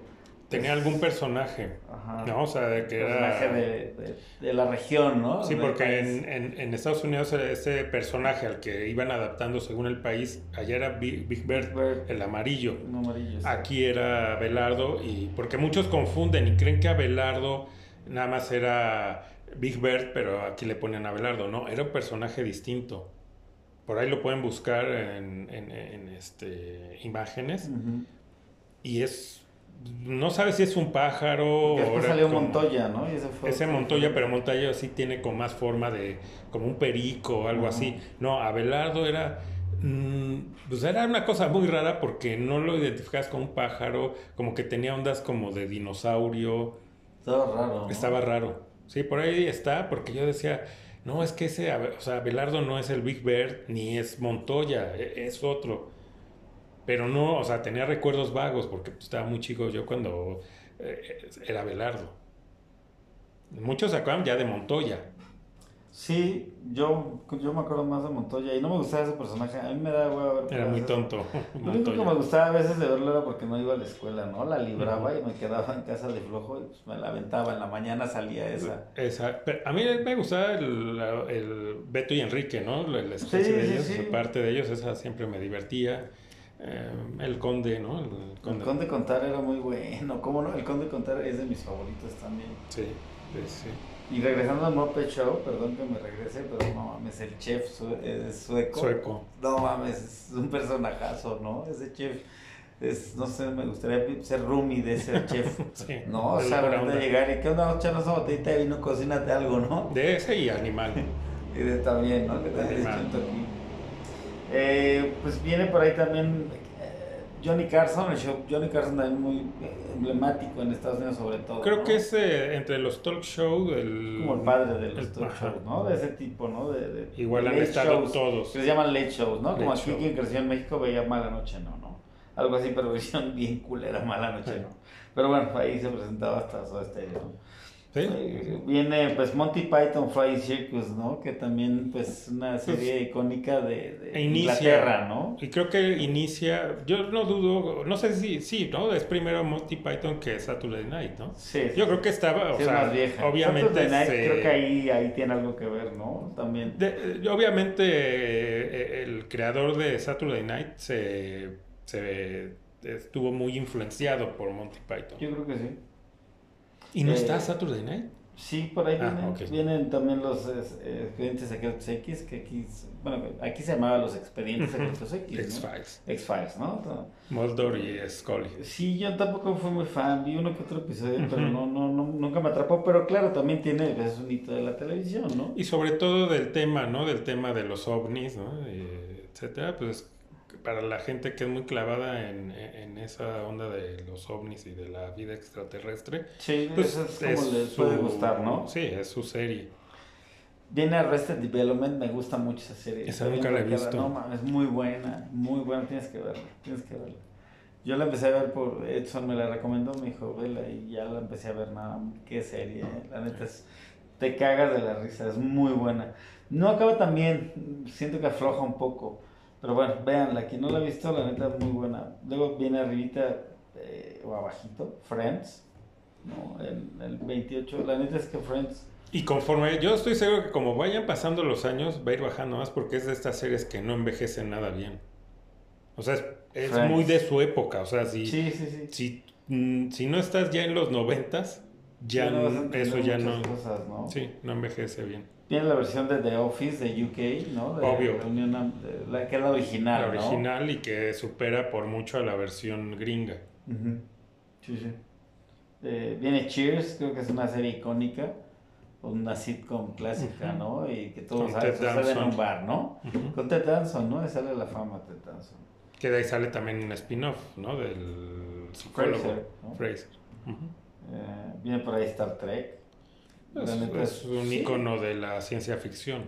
tenía algún personaje, Ajá. ¿no? O sea, de que personaje era... De, de, de, la región, ¿no? Sí, porque en, en, en, Estados Unidos ese personaje al que iban adaptando según el país, allá era Big, Big Bird, Big Bird, el amarillo. Un amarillo sí. Aquí era Belardo, y porque muchos confunden y creen que Abelardo nada más era Big Bird, pero aquí le ponen a Belardo, no, era un personaje distinto. Por ahí lo pueden buscar en, en este, imágenes. Uh -huh. Y es no sabes si es un pájaro. Después salió como, Montoya, ¿no? Ese, fue ese Montoya, pero Montoya sí tiene con más forma de, como un perico o algo uh -huh. así. No, Abelardo era, mmm, pues era una cosa muy rara porque no lo identificabas con un pájaro, como que tenía ondas como de dinosaurio. Estaba raro. ¿no? Estaba raro. Sí, por ahí está, porque yo decía, no, es que ese, o sea, Abelardo no es el Big Bird, ni es Montoya, e, es otro pero no, o sea, tenía recuerdos vagos porque pues, estaba muy chico yo cuando eh, era Belardo. Muchos se acuerdan ya de Montoya. Sí, yo, yo me acuerdo más de Montoya y no me gustaba ese personaje. A mí me da hueva ver. Era muy tonto. Lo único que me gustaba a veces de verlo era porque no iba a la escuela, ¿no? La libraba y me quedaba en casa de flojo y pues me la aventaba. En la mañana salía esa. Esa. a mí me gustaba el, el Beto y Enrique, ¿no? La, especie de ellos, parte de ellos, esa siempre me divertía. Eh, el Conde, ¿no? El Conde. el Conde Contar era muy bueno. ¿Cómo no? El Conde Contar es de mis favoritos también. Sí, sí. Y regresando al Muppet Show, perdón que me regrese, pero no mames, el chef es sueco. Sueco. No mames, es un personajazo, ¿no? Ese chef, es, no sé, me gustaría ser roomie de ese chef. sí, no, o sea, de llegar y, ¿qué onda? Echarnos una botellita de vino, cocínate algo, ¿no? De ese y animal. y de también, ¿no? Que también aquí. Eh, pues viene por ahí también Johnny Carson, el show Johnny Carson es muy emblemático en Estados Unidos sobre todo. Creo que es eh, entre los talk shows el... Como el padre de los talk shows, ¿no? De ese tipo, ¿no? De, Igual han estado todos. Que se llaman late shows, ¿no? Como aquí quien creció en México veía Mala Noche, ¿no? ¿no? Algo así, pero versión bien culera, Mala Noche, ¿no? Pero bueno, ahí se presentaba hasta Soda Stereo, ¿no? Eh, viene pues Monty Python Flying Circus, ¿no? Que también pues una serie pues, icónica de, de Inglaterra, ¿no? Y creo que inicia, yo no dudo, no sé si, sí, ¿no? Es primero Monty Python que Saturday Night, ¿no? Sí. Yo creo que estaba, o sea, obviamente... Night, creo que ahí, ahí tiene algo que ver, ¿no? También. obviamente eh, el creador de Saturday Night se, se estuvo muy influenciado por Monty Python. Yo creo que sí. ¿Y no está eh, Saturday Night? Sí, por ahí ah, vienen, también los expedientes secretos X, que aquí, bueno, aquí se llamaban los expedientes secretos X. X-Files. X-Files, ¿no? Mulder y Scully. Sí, yo tampoco fui muy fan, vi uno que otro episodio, pero no, no, no, nunca me atrapó. Pero claro, también tiene, es un hito de la televisión, ¿no? Y sobre todo del tema, ¿no? Del tema de los ovnis, ¿no? etcétera, pues para la gente que es muy clavada en, en, esa onda de los ovnis y de la vida extraterrestre. Sí, pues es como les puede gustar, ¿no? Sí, es su serie. Viene Arrested Development, me gusta mucho esa serie. Esa nunca la he visto. No, es muy buena, muy buena, tienes que verla, tienes que verla. Yo la empecé a ver por Edson, me la recomendó, me dijo, vela, y ya la empecé a ver, nada, qué serie, eh. la neta es, te cagas de la risa, es muy buena. No acaba tan bien, siento que afloja un poco, pero bueno, véanla, quien no la ha visto, la neta es muy buena. Luego viene arribita eh, o abajito, Friends, ¿no? El, el 28, la neta es que Friends... Y conforme, yo estoy seguro que como vayan pasando los años, va a ir bajando más porque es de estas series que no envejecen nada bien. O sea, es, muy de su época. O sea, si, sí, sí, sí. si, mm, si no estás ya en los noventas, ya no, eso ya no, ¿no? Sí, no envejece bien. Tiene la versión de The Office de UK, ¿no? De Obvio. la, que es la original. La original y que supera por mucho a la versión gringa. Sí, sí. Eh, viene Cheers, creo que es una serie icónica, una sitcom clásica, ¿no? Y que todos saben, sucede en un bar, ¿no? Con Ted Danson, ¿no? Y sale la fama Ted Danson. Que de ahí sale también un spin-off, ¿no? Del psicólogo Fraser. Fraser. Eh, viene por ahí Star Trek. Es, un icono de la ciencia ficción.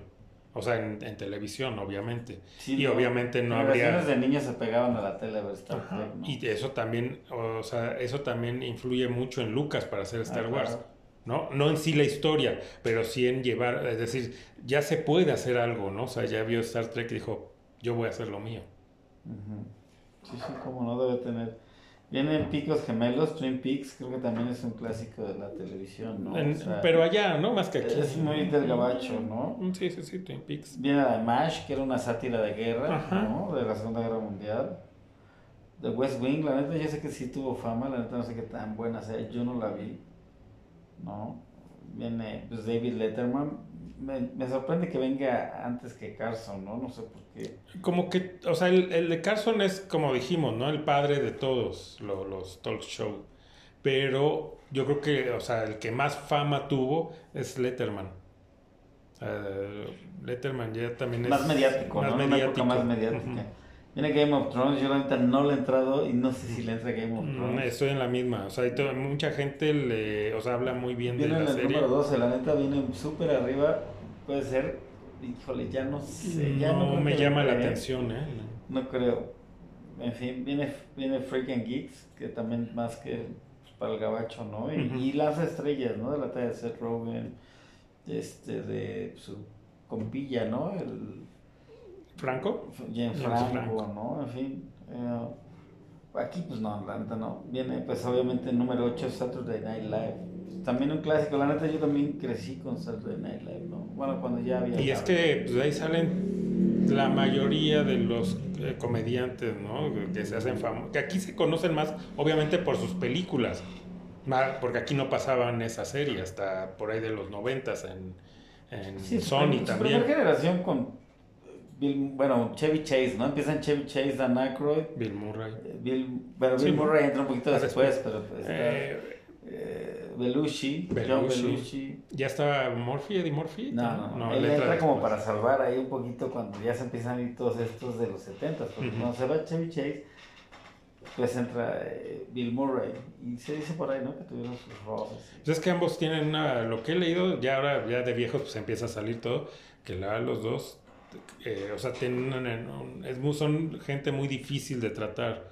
O sea, en, televisión, obviamente. y obviamente no habría... de niños se pegaban a la tele a ver Star Trek, Y eso también, o sea, eso también influye mucho en Lucas para hacer Star ah, Wars. ¿no? No en sí la historia, pero sí en llevar, es decir, ya se puede hacer algo, ¿no? O sea, ya vio Star Trek y dijo, yo voy a hacer lo mío. Sí, sí, como no debe tener Vienen Picos Gemelos, Twin Peaks, creo que también es un clásico de la televisión, ¿no? pero allá, ¿no? Más que aquí. Es muy del gabacho, ¿no? Mm, sí, sí, sí, Twin Peaks. Viene la de MASH, que era una sátira de guerra, ¿no? De la Segunda Guerra Mundial. The West Wing, la neta, yo sé que sí tuvo fama, la neta no sé qué tan buena sea, yo no la vi, ¿no? Viene pues, David Letterman, me, sorprende que venga antes que Carson, ¿no? No sé por qué. Como que, o sea, el, el de Carson es, como dijimos, ¿no? El padre de todos los, los talk show. Pero yo creo que, o sea, el que más fama tuvo es Letterman. Letterman ya también es... Más mediático, más ¿no? Mediático. Una más mediática. Viene Game of Thrones, yo ahorita no le he entrado y no sé si le entra Game of Thrones. estoy en la misma, o sea, mucha gente le, o sea, habla muy bien de la el serie. número 12, la neta viene súper arriba, puede ser, híjole, ya no sé, ya no, me llama la atención, ¿eh? No creo. En fin, viene, viene Freaking Geeks, que también más que para el gabacho, ¿no? Y, lanza estrellas, ¿no? De la talla de Seth Rogen, este, de su compilla, ¿no? El, ¿Franco? James Franco, ¿no? En fin. Eh, aquí pues no, la neta no. Viene pues obviamente el número 8 Saturday Night Live. También un clásico, la neta yo también crecí con Saturday Night Live, ¿no? Bueno, cuando ya había... Y es que pues ahí salen la mayoría de los eh, comediantes, ¿no? Que se hacen famosos, que aquí se conocen más, obviamente por sus películas, porque aquí no pasaban esa serie hasta por ahí de los noventas en, en Sony también. Su generación con Bill, bueno, Chevy Chase, ¿no? Empiezan Chevy Chase, Dan Aykroyd. Bill Murray. Eh, Bill, pero Bill Murray entra un poquito después, pero pues, eh, eh, Belushi, John Belushi. ¿Ya está Murphy, Eddie Murphy? No, no, no. él entra como para salvar ahí un poquito cuando ya se empiezan a ir todos estos de los 70, porque cuando se va Chevy Chase, pues entra eh, Bill Murray. Y se dice por ahí, ¿no? Que tuvieron sus roces. Pues es que ambos tienen una, lo que he leído, ya ahora, ya de viejos, pues empieza a salir todo, que la, los dos eh, o sea, tienen es son gente muy difícil de tratar.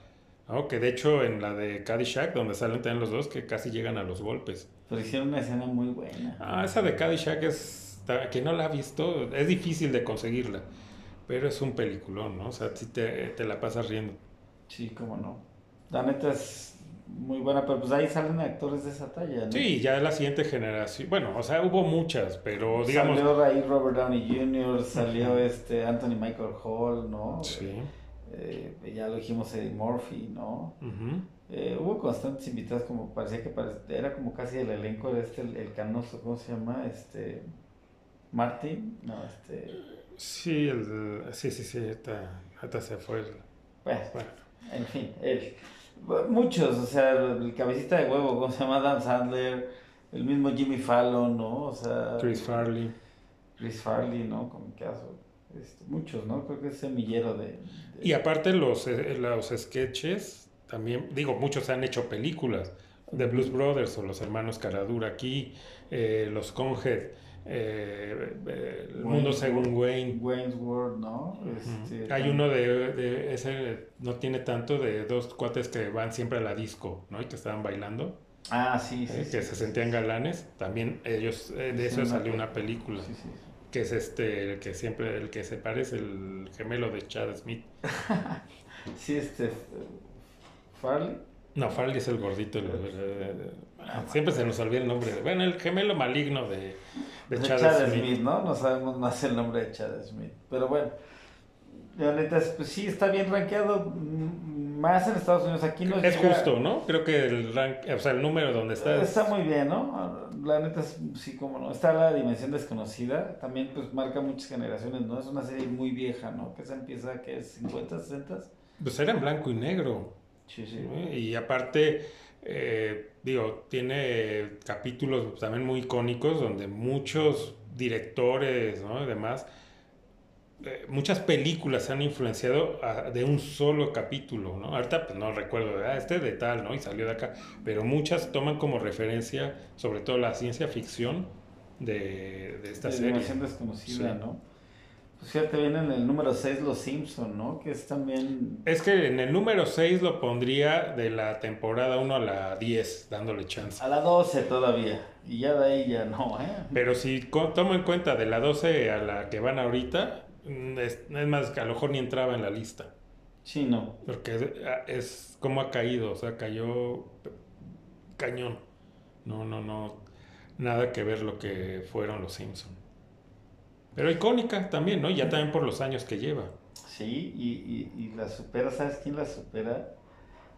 ¿no? Que de hecho en la de Caddyshack, donde salen también los dos, que casi llegan a los golpes. Pero hicieron una escena muy buena. Ah, esa de Caddyshack es, que no la ha visto, es difícil de conseguirla. Pero es un peliculón, ¿no? O sea, si te, te la pasas riendo. Sí, cómo no. La neta es muy buena, pero pues ahí salen actores de esa talla, ¿no? Sí, ya de la siguiente generación. Bueno, o sea, hubo muchas, pero digamos. Salió ahí Robert Downey Jr., salió este Anthony Michael Hall, ¿no? Sí. Eh, ya lo dijimos Eddie Murphy, ¿no? eh, hubo constantes invitados, como parecía que era como casi el elenco de este, el, canoso, ¿cómo se llama? Este. Martin, no, este. Sí, el, sí, sí, sí, hasta, se fue. El, bueno, en fin, él. Muchos, o sea, el cabecita de huevo, ¿cómo se llama? Dan Sandler, el mismo Jimmy Fallon, ¿no? O sea... Chris Farley. Chris Farley, ¿no? Con caso. Este, muchos, ¿no? Creo que es semillero de... Y aparte los, eh, los sketches, también, digo, muchos han hecho películas. The Blues Brothers o los hermanos Caradura aquí, eh, los Conhead eh, eh, El Mundo Según Wayne. Wayne's World, ¿no? Este, Hay uno de, ese, no tiene tanto, de dos cuates que van siempre a la disco, ¿no? Y que estaban bailando. Ah, sí, sí. que se sentían galanes. También ellos, eh, de eso salió una película. Que es este, el que siempre, el que se parece, el gemelo de Chad Smith. sí, este. Farley. No, Farley es el gordito. Ah, siempre se nos olvida el nombre. Bueno, el gemelo maligno de, de, Chad, Smith. ¿no? No sabemos más el nombre de Chad Smith. Pero bueno, la neta, pues sí, está bien rankeado. Mm, más en Estados Unidos. Aquí no Es justo, ¿no? Creo que el rank, o sea, el número donde está. Está muy bien, ¿no? La neta, sí, como no. Está la dimensión desconocida. También, pues marca muchas generaciones, ¿no? Es una serie muy vieja, ¿no? Que se empieza, que es 50, 60. Pues era en blanco y negro. Sí, sí. Y aparte, eh, digo, tiene capítulos también muy icónicos donde muchos directores, ¿no? Y demás, eh, muchas películas se han influenciado de un solo capítulo, ¿no? Ahorita pues, no recuerdo, ah, este de tal, ¿no? Y salió de acá, pero muchas toman como referencia, sobre todo la ciencia ficción de, de esta serie. desconocida, ¿no? Pues fíjate bien en el número 6 Los Simpson, ¿no? Que es también... Es que en el número 6 lo pondría de la temporada 1 a la 10, dándole chance. A la 12 todavía. Y ya de ahí ya no, ¿eh? Pero si tomo en cuenta de la 12 a la que van ahorita, mm, es, es más, que a lo mejor ni entraba en la lista. Sí, no. Porque es, como ha caído, o sea, cayó cañón. No, no, no. Nada que ver lo que fueron los Simpsons. Pero icónica también, ¿no? Ya también por los años que lleva. Sí, y, y, la supera, ¿sabes quién la supera?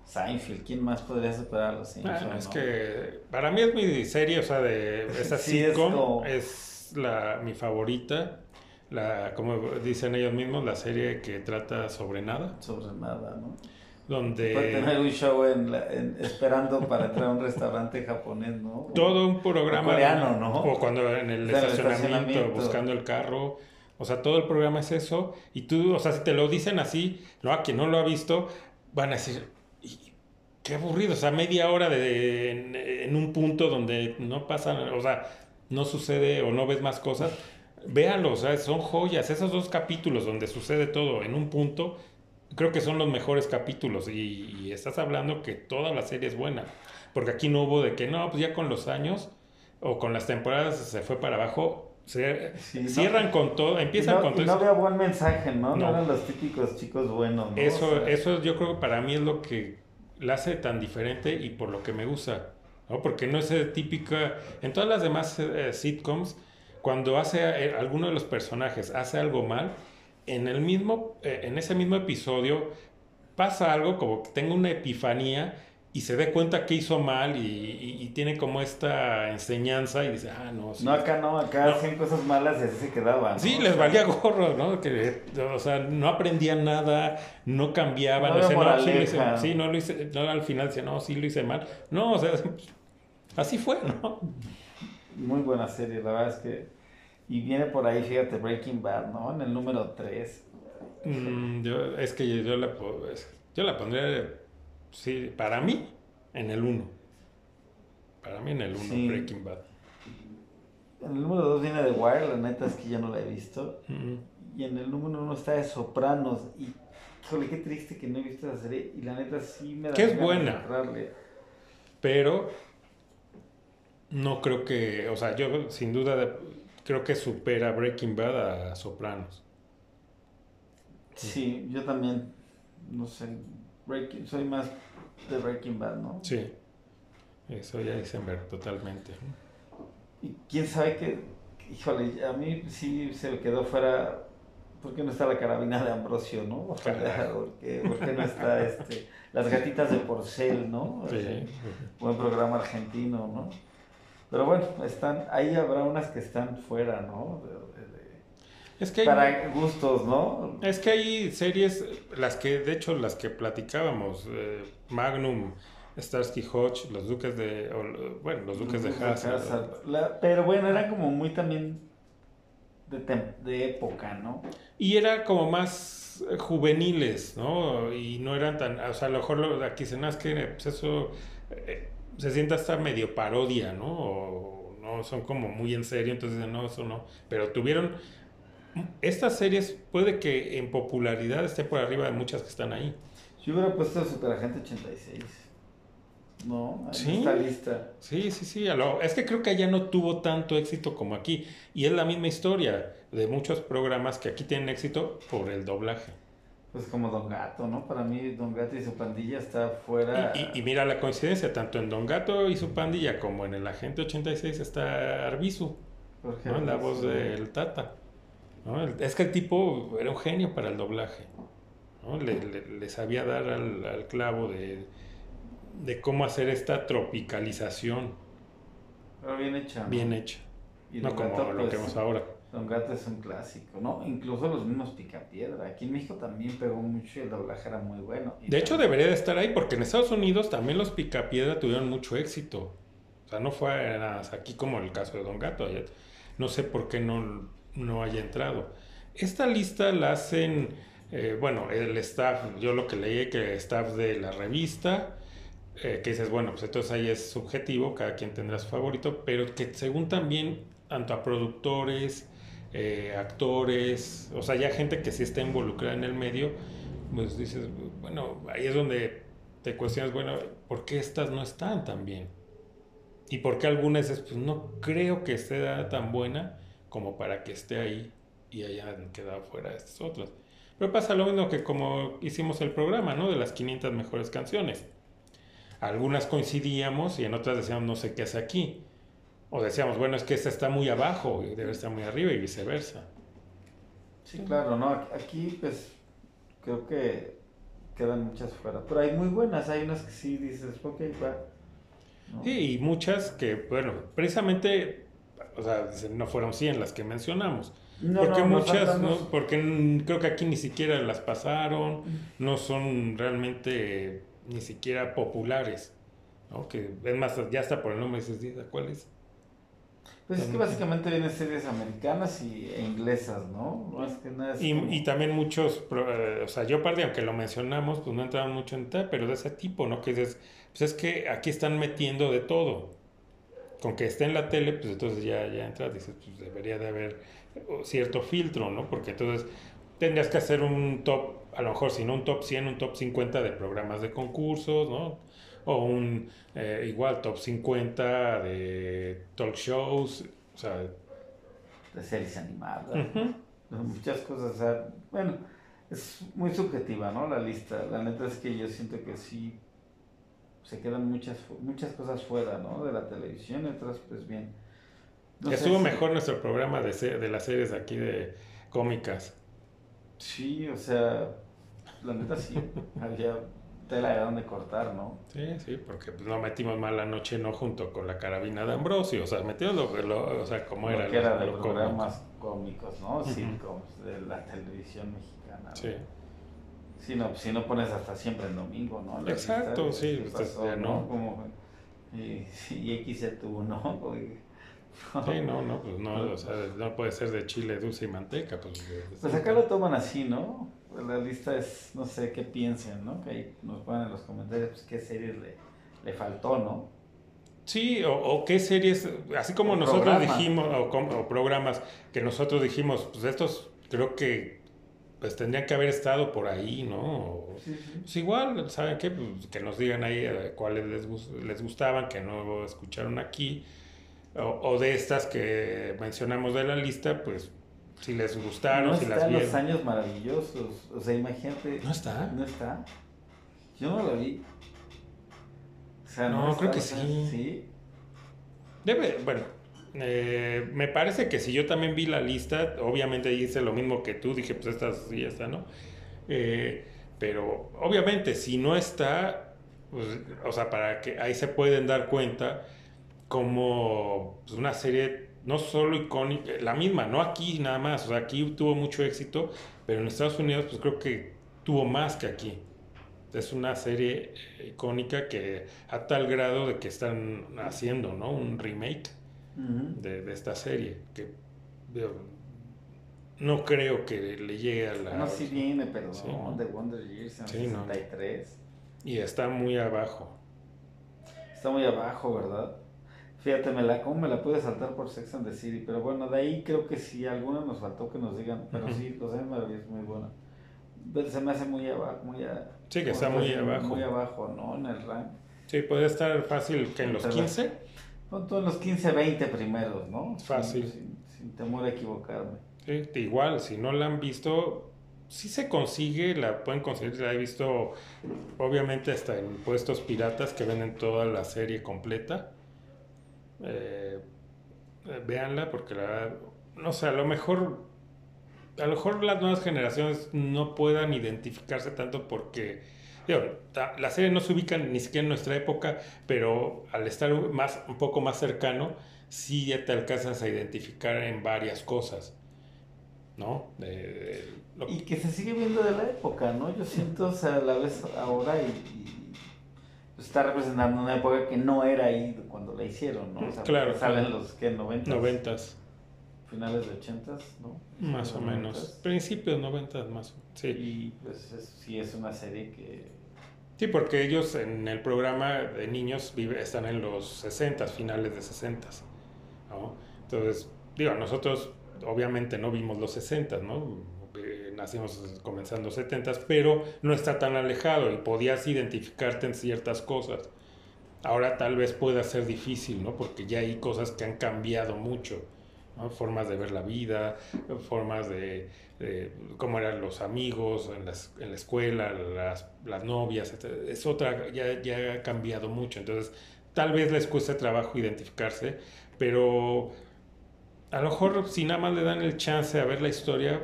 Seinfeld, ¿quién más podría superar a los Simpsons? es que para mí es mi serie, o sea, de esa sitcom, es, la, mi favorita. La, como dicen ellos mismos, la serie que trata sobre nada. Sobre nada, ¿no? Donde... Puede tener un show en, esperando para entrar a un restaurante japonés, ¿no? Todo un programa... coreano, ¿no? O cuando en el, estacionamiento, buscando el carro. O sea, todo el programa es eso. Y tú, o sea, si te lo dicen así, no, a quien no lo ha visto, van a decir, qué aburrido. O sea, media hora de, en, un punto donde no pasa, o sea, no sucede o no ves más cosas. Véanlo, o sea, son joyas. Esos dos capítulos donde sucede todo en un punto creo que son los mejores capítulos y, estás hablando que toda la serie es buena, porque aquí no hubo de que no, pues ya con los años o con las temporadas se fue para abajo, cierran con todo, empiezan con todo. no había buen mensaje, ¿no? ¿no? eran los típicos chicos buenos. ¿no? Eso, eso yo creo que para mí es lo que la hace tan diferente y por lo que me gusta, ¿no? Porque no es típica, en todas las demás eh, sitcoms, cuando hace eh, alguno de los personajes hace algo mal, en el mismo, eh, en ese mismo episodio pasa algo como que tenga una epifanía y se dé cuenta que hizo mal y, tiene como esta enseñanza y dice, ah, no. no, acá no, acá hacían cosas malas y así se quedaban. Sí, les valía gorro, ¿no? Que, o sea, no aprendían nada, no cambiaban. No, no, sí, lo hice, sí, no lo hice, no, al final decía, no, sí lo hice mal. No, o sea, así fue, ¿no? Muy buena serie, la verdad es que... Y viene por ahí, fíjate, Breaking Bad, ¿no? En el número 3. Mm, yo, es que yo la, yo la pondría Sí, para mí, en el 1. Para mí en el 1, Breaking Bad. En el número 2 viene de Wire, la neta es que ya no la he visto. Y en el número 1 está de Sopranos. Y, híjole, qué triste que no he visto esa serie. Y la neta sí me da Que es buena. Pero no creo que, o sea, yo sin duda creo que supera Breaking Bad a Sopranos. Sí, yo también, no sé, Breaking, soy más de Breaking Bad, ¿no? Sí, eso ya ver totalmente. Y quién sabe que, híjole, a mí sí se me quedó fuera, ¿por qué no está la carabina de Ambrosio, no? ¿Por qué, no está este, las gatitas de porcel, no? Sí. buen programa argentino, ¿no? Pero bueno, están, ahí habrá unas que están fuera, ¿no? Es que para gustos, ¿no? Es que hay series, las que, de hecho, las que platicábamos, eh, Magnum, Starsky Hodge, los duques de, bueno, los duques de Hazard. pero bueno, era como muy también de, de, época, ¿no? Y era como más eh, juveniles, ¿no? Y no eran tan, o sea, a lo mejor lo, aquí se que pues eso eh, se siente hasta medio parodia, ¿no? O no son como muy en serio, entonces no, eso no. Pero tuvieron estas series puede que en popularidad esté por arriba de muchas que están ahí. Yo hubiera puesto Superagente 86. No, ¿Sí? está lista. Sí, sí, sí. Es que creo que allá no tuvo tanto éxito como aquí. Y es la misma historia de muchos programas que aquí tienen éxito por el doblaje. Pues como Don Gato, ¿no? Para mí Don Gato y su pandilla está fuera. Y, mira la coincidencia, tanto en Don Gato y su pandilla como en el Agente 86 está Arbizu, ¿no? la voz del Tata. Es que el tipo era un genio para el doblaje. ¿no? Le, sabía dar al, clavo de, cómo hacer esta tropicalización. Pero bien hecha. Bien hecha. no como lo que pues, vemos ahora. Don Gato es un clásico, ¿no? Incluso los mismos Picapiedra. Aquí en México también pegó mucho y el doblaje era muy bueno. de hecho, debería de estar ahí porque en Estados Unidos también los Picapiedra tuvieron mucho éxito. O sea, no fue aquí como el caso de Don Gato. No sé por qué no no haya entrado. Esta lista la hacen, eh, bueno, el staff, yo lo que leí que el staff de la revista, eh, que dices, bueno, pues entonces ahí es subjetivo, cada quien tendrá su favorito, pero que según también, tanto a productores, eh, actores, o sea, ya gente que sí está involucrada en el medio, pues dices, bueno, ahí es donde te cuestionas, bueno, ¿por qué estas no están tan bien? ¿Y por qué algunas pues no creo que esté tan buena? como para que esté ahí y hayan quedado fuera estas otras. Pero pasa lo mismo que como hicimos el programa, ¿no? De las 500 mejores canciones. Algunas coincidíamos y en otras decíamos, no sé qué hace aquí. O decíamos, bueno, es que esta está muy abajo y debe estar muy arriba y viceversa. Sí, claro, ¿no? Aquí, pues, creo que quedan muchas fuera. Pero hay muy buenas, hay unas que sí dices, ok, va. Sí, y muchas que, bueno, precisamente o sea, no fueron 100 las que mencionamos. porque muchas, no, porque creo que aquí ni siquiera las pasaron, no son realmente ni siquiera populares, ¿no? Que es más, ya está por el nombre dices, ¿cuál es? Pues es que básicamente vienen series americanas y, e inglesas, ¿no? y, también muchos, eh, o sea, yo perdí, aunque lo mencionamos, pues no entraban mucho en tal, pero de ese tipo, ¿no? Que dices, pues es que aquí están metiendo de todo con que esté en la tele, pues entonces ya, ya entras, dices, pues debería de haber cierto filtro, ¿no? Porque entonces tendrías que hacer un top, a lo mejor si no un top 100, un top 50 de programas de concursos, ¿no? O un eh, igual top 50 de talk shows, o sea... de series animadas, muchas cosas, o sea, bueno, es muy subjetiva, ¿no? La lista, la neta es que yo siento que sí se quedan muchas muchas cosas fuera, ¿no? De la televisión otras, pues bien. Estuvo mejor nuestro programa de, de las series aquí de cómicas. Sí, o sea, la neta sí, había tela de donde cortar, ¿no? Sí, sí, porque pues, no metimos mal la noche, no junto con la carabina de Ambrosio, o sea, metimos lo, o sea, como era. Que era de los programas cómicos, ¿no? Sitcoms de la televisión mexicana. Sí. Si no, si no pones hasta siempre el domingo, ¿no? Exacto, sí. Pues, ¿no? Como, y, y XZ ¿no? Sí, no, no, pues no, o sea, no puede ser de chile dulce y manteca. Pues, pues acá lo toman así, ¿no? La lista es, no sé qué piensen, ¿no? Que ahí nos ponen en los comentarios pues, qué series le, le faltó, ¿no? Sí, o, o, qué series, así como nosotros dijimos, o, o, programas que nosotros dijimos, pues estos creo que pues tendrían que haber estado por ahí, ¿no? Pues igual, ¿saben qué? Pues que nos digan ahí eh, cuáles les, les gustaban, que no escucharon aquí o, de estas que mencionamos de la lista, pues si les gustaron, no si las vieron. los años maravillosos, o sea, imagínate. ¿No está? ¿No está? Yo no la vi. O sea, no, creo que sí. Sí. Debe, bueno, eh, me parece que si yo también vi la lista, obviamente hice lo mismo que tú, dije, pues esta sí está, ¿no? Eh, pero obviamente si no está, pues, o sea, para que ahí se pueden dar cuenta como pues, una serie no solo icónica, la misma, no aquí nada más, o sea, aquí tuvo mucho éxito, pero en Estados Unidos pues creo que tuvo más que aquí. Es una serie icónica que a tal grado de que están haciendo, ¿no? Un remake de, esta serie, que no creo que le llegue a la... No, sí viene, pero no, The Wonder Years en 63. Y está muy abajo. Está muy abajo, ¿verdad? Fíjate, me la, ¿cómo me la pude saltar por Sex and the City? Pero bueno, de ahí creo que sí, alguna nos faltó que nos digan. Pero sí, Los Años Maravillosos es muy buena. Se me hace muy abajo, muy Sí, que está muy abajo. Muy abajo, ¿no? En el rank. Sí, puede estar fácil que en los 15. Pronto en los 15, 20 primeros, ¿no? Fácil. Sin, temor a equivocarme. Sí, igual, si no la han visto, sí se consigue, la pueden conseguir, la he visto obviamente hasta en puestos piratas que venden toda la serie completa eh, véanla porque la no sé, a lo mejor a lo mejor las nuevas generaciones no puedan identificarse tanto porque la serie no se ubica ni siquiera en nuestra época, pero al estar más, un poco más cercano, sí ya te alcanzas a identificar en varias cosas. ¿No? Y que se sigue viendo de la época, ¿no? Yo siento, o sea, la vez ahora y está representando una época que no era ahí cuando la hicieron, ¿no? O sea, claro. Salen los que 90 90 Finales de 80 ¿no? Más o menos. Principios 90 más. Sí. Y pues sí es una serie que. Sí, porque ellos en el programa de niños vive, están en los 60, finales de 60. ¿no? Entonces, digo, nosotros obviamente no vimos los 60, ¿no? Nacimos comenzando 70, pero no está tan alejado y podías identificarte en ciertas cosas. Ahora tal vez pueda ser difícil, ¿no? Porque ya hay cosas que han cambiado mucho, ¿no? Formas de ver la vida, formas de, cómo eran los amigos en, las, en la escuela, las, las novias, Es otra, ya, ya ha cambiado mucho. Entonces, tal vez les cueste trabajo identificarse, pero a lo mejor si nada más le dan el chance a ver la historia,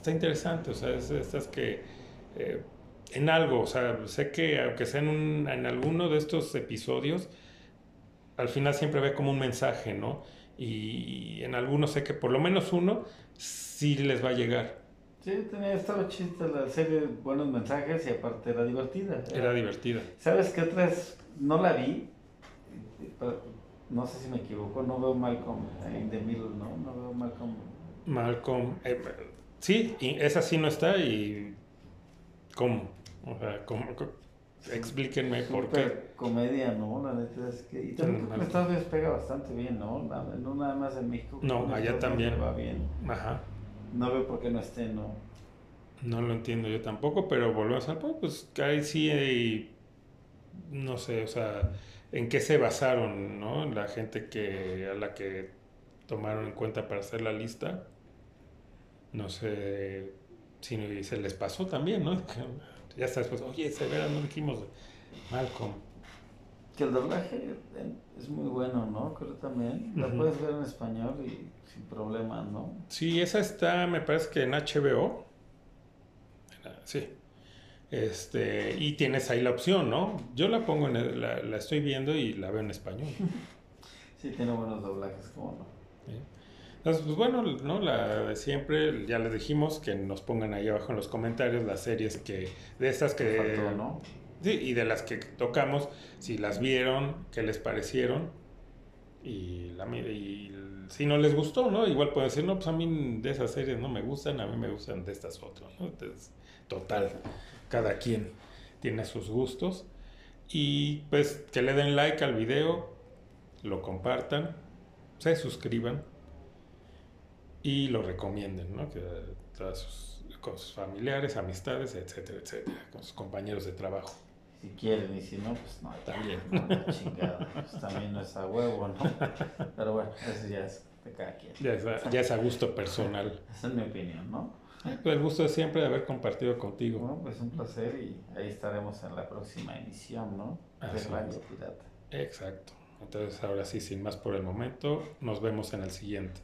está interesante, o sea, es estas que eh, en algo, o sea, sé que aunque sea en, un, en alguno de estos episodios, al final siempre ve como un mensaje, ¿no? Y en algunos sé que por lo menos uno sí les va a llegar. Sí, tenía, estaba chiste la serie, buenos mensajes y aparte era divertida. Era, divertida. ¿Sabes qué otras? No la vi, no sé si me equivoco, no veo Malcolm in the Middle, ¿no? No veo Malcolm. Malcolm, eh, Sí, y esa sí no está y ¿cómo? O sea, ¿cómo? Explíquenme por qué. comedia, ¿no? La neta es que... Y también que Estados Unidos pega bastante bien, ¿no? No nada más en México. No, allá también. Va bien. Ajá. No veo por qué no esté, ¿no? No lo entiendo yo tampoco, pero volvemos al pues que ahí sí hay... No sé, o sea, ¿en qué se basaron, no? La gente que a la que tomaron en cuenta para hacer la lista. No sé si se les pasó también, ¿no? Ya está después, oye, Severa, no dijimos Malcolm. Que el doblaje es muy bueno, ¿no? Creo también. La puedes ver en español y sin problemas, ¿no? Sí, esa está, me parece que en HBO. Sí. Este, y tienes ahí la opción, ¿no? Yo la pongo en la, la, estoy viendo y la veo en español. Sí, tiene buenos doblajes, ¿cómo no? Entonces, pues bueno, ¿no? La de siempre, ya les dijimos que nos pongan ahí abajo en los comentarios las series que, de estas que... Faltó, ¿no? Sí, y de las que tocamos, si las vieron, qué les parecieron. Y, la, y si no les gustó, ¿no? Igual pueden decir, no, pues a mí de esas series no me gustan, a mí me gustan de estas otras, ¿no? Entonces, total, cada quien tiene sus gustos. Y pues que le den like al video, lo compartan, se suscriban y lo recomienden, ¿no? Que con sus familiares, amistades, etcétera, etcétera, con sus compañeros de trabajo. Si quieren, y si no, pues no, también, no, chingada, pues también no es a huevo, ¿no? Pero bueno, eso ya es de cada quien. Ya es a, ya es a gusto personal. Esa es mi opinión, ¿no? Pues el gusto es siempre de haber compartido contigo. Bueno, pues un placer y ahí estaremos en la próxima emisión, ¿no? De Radio Pirata. Exacto. Entonces, ahora sí, sin más por el momento, nos vemos en el siguiente.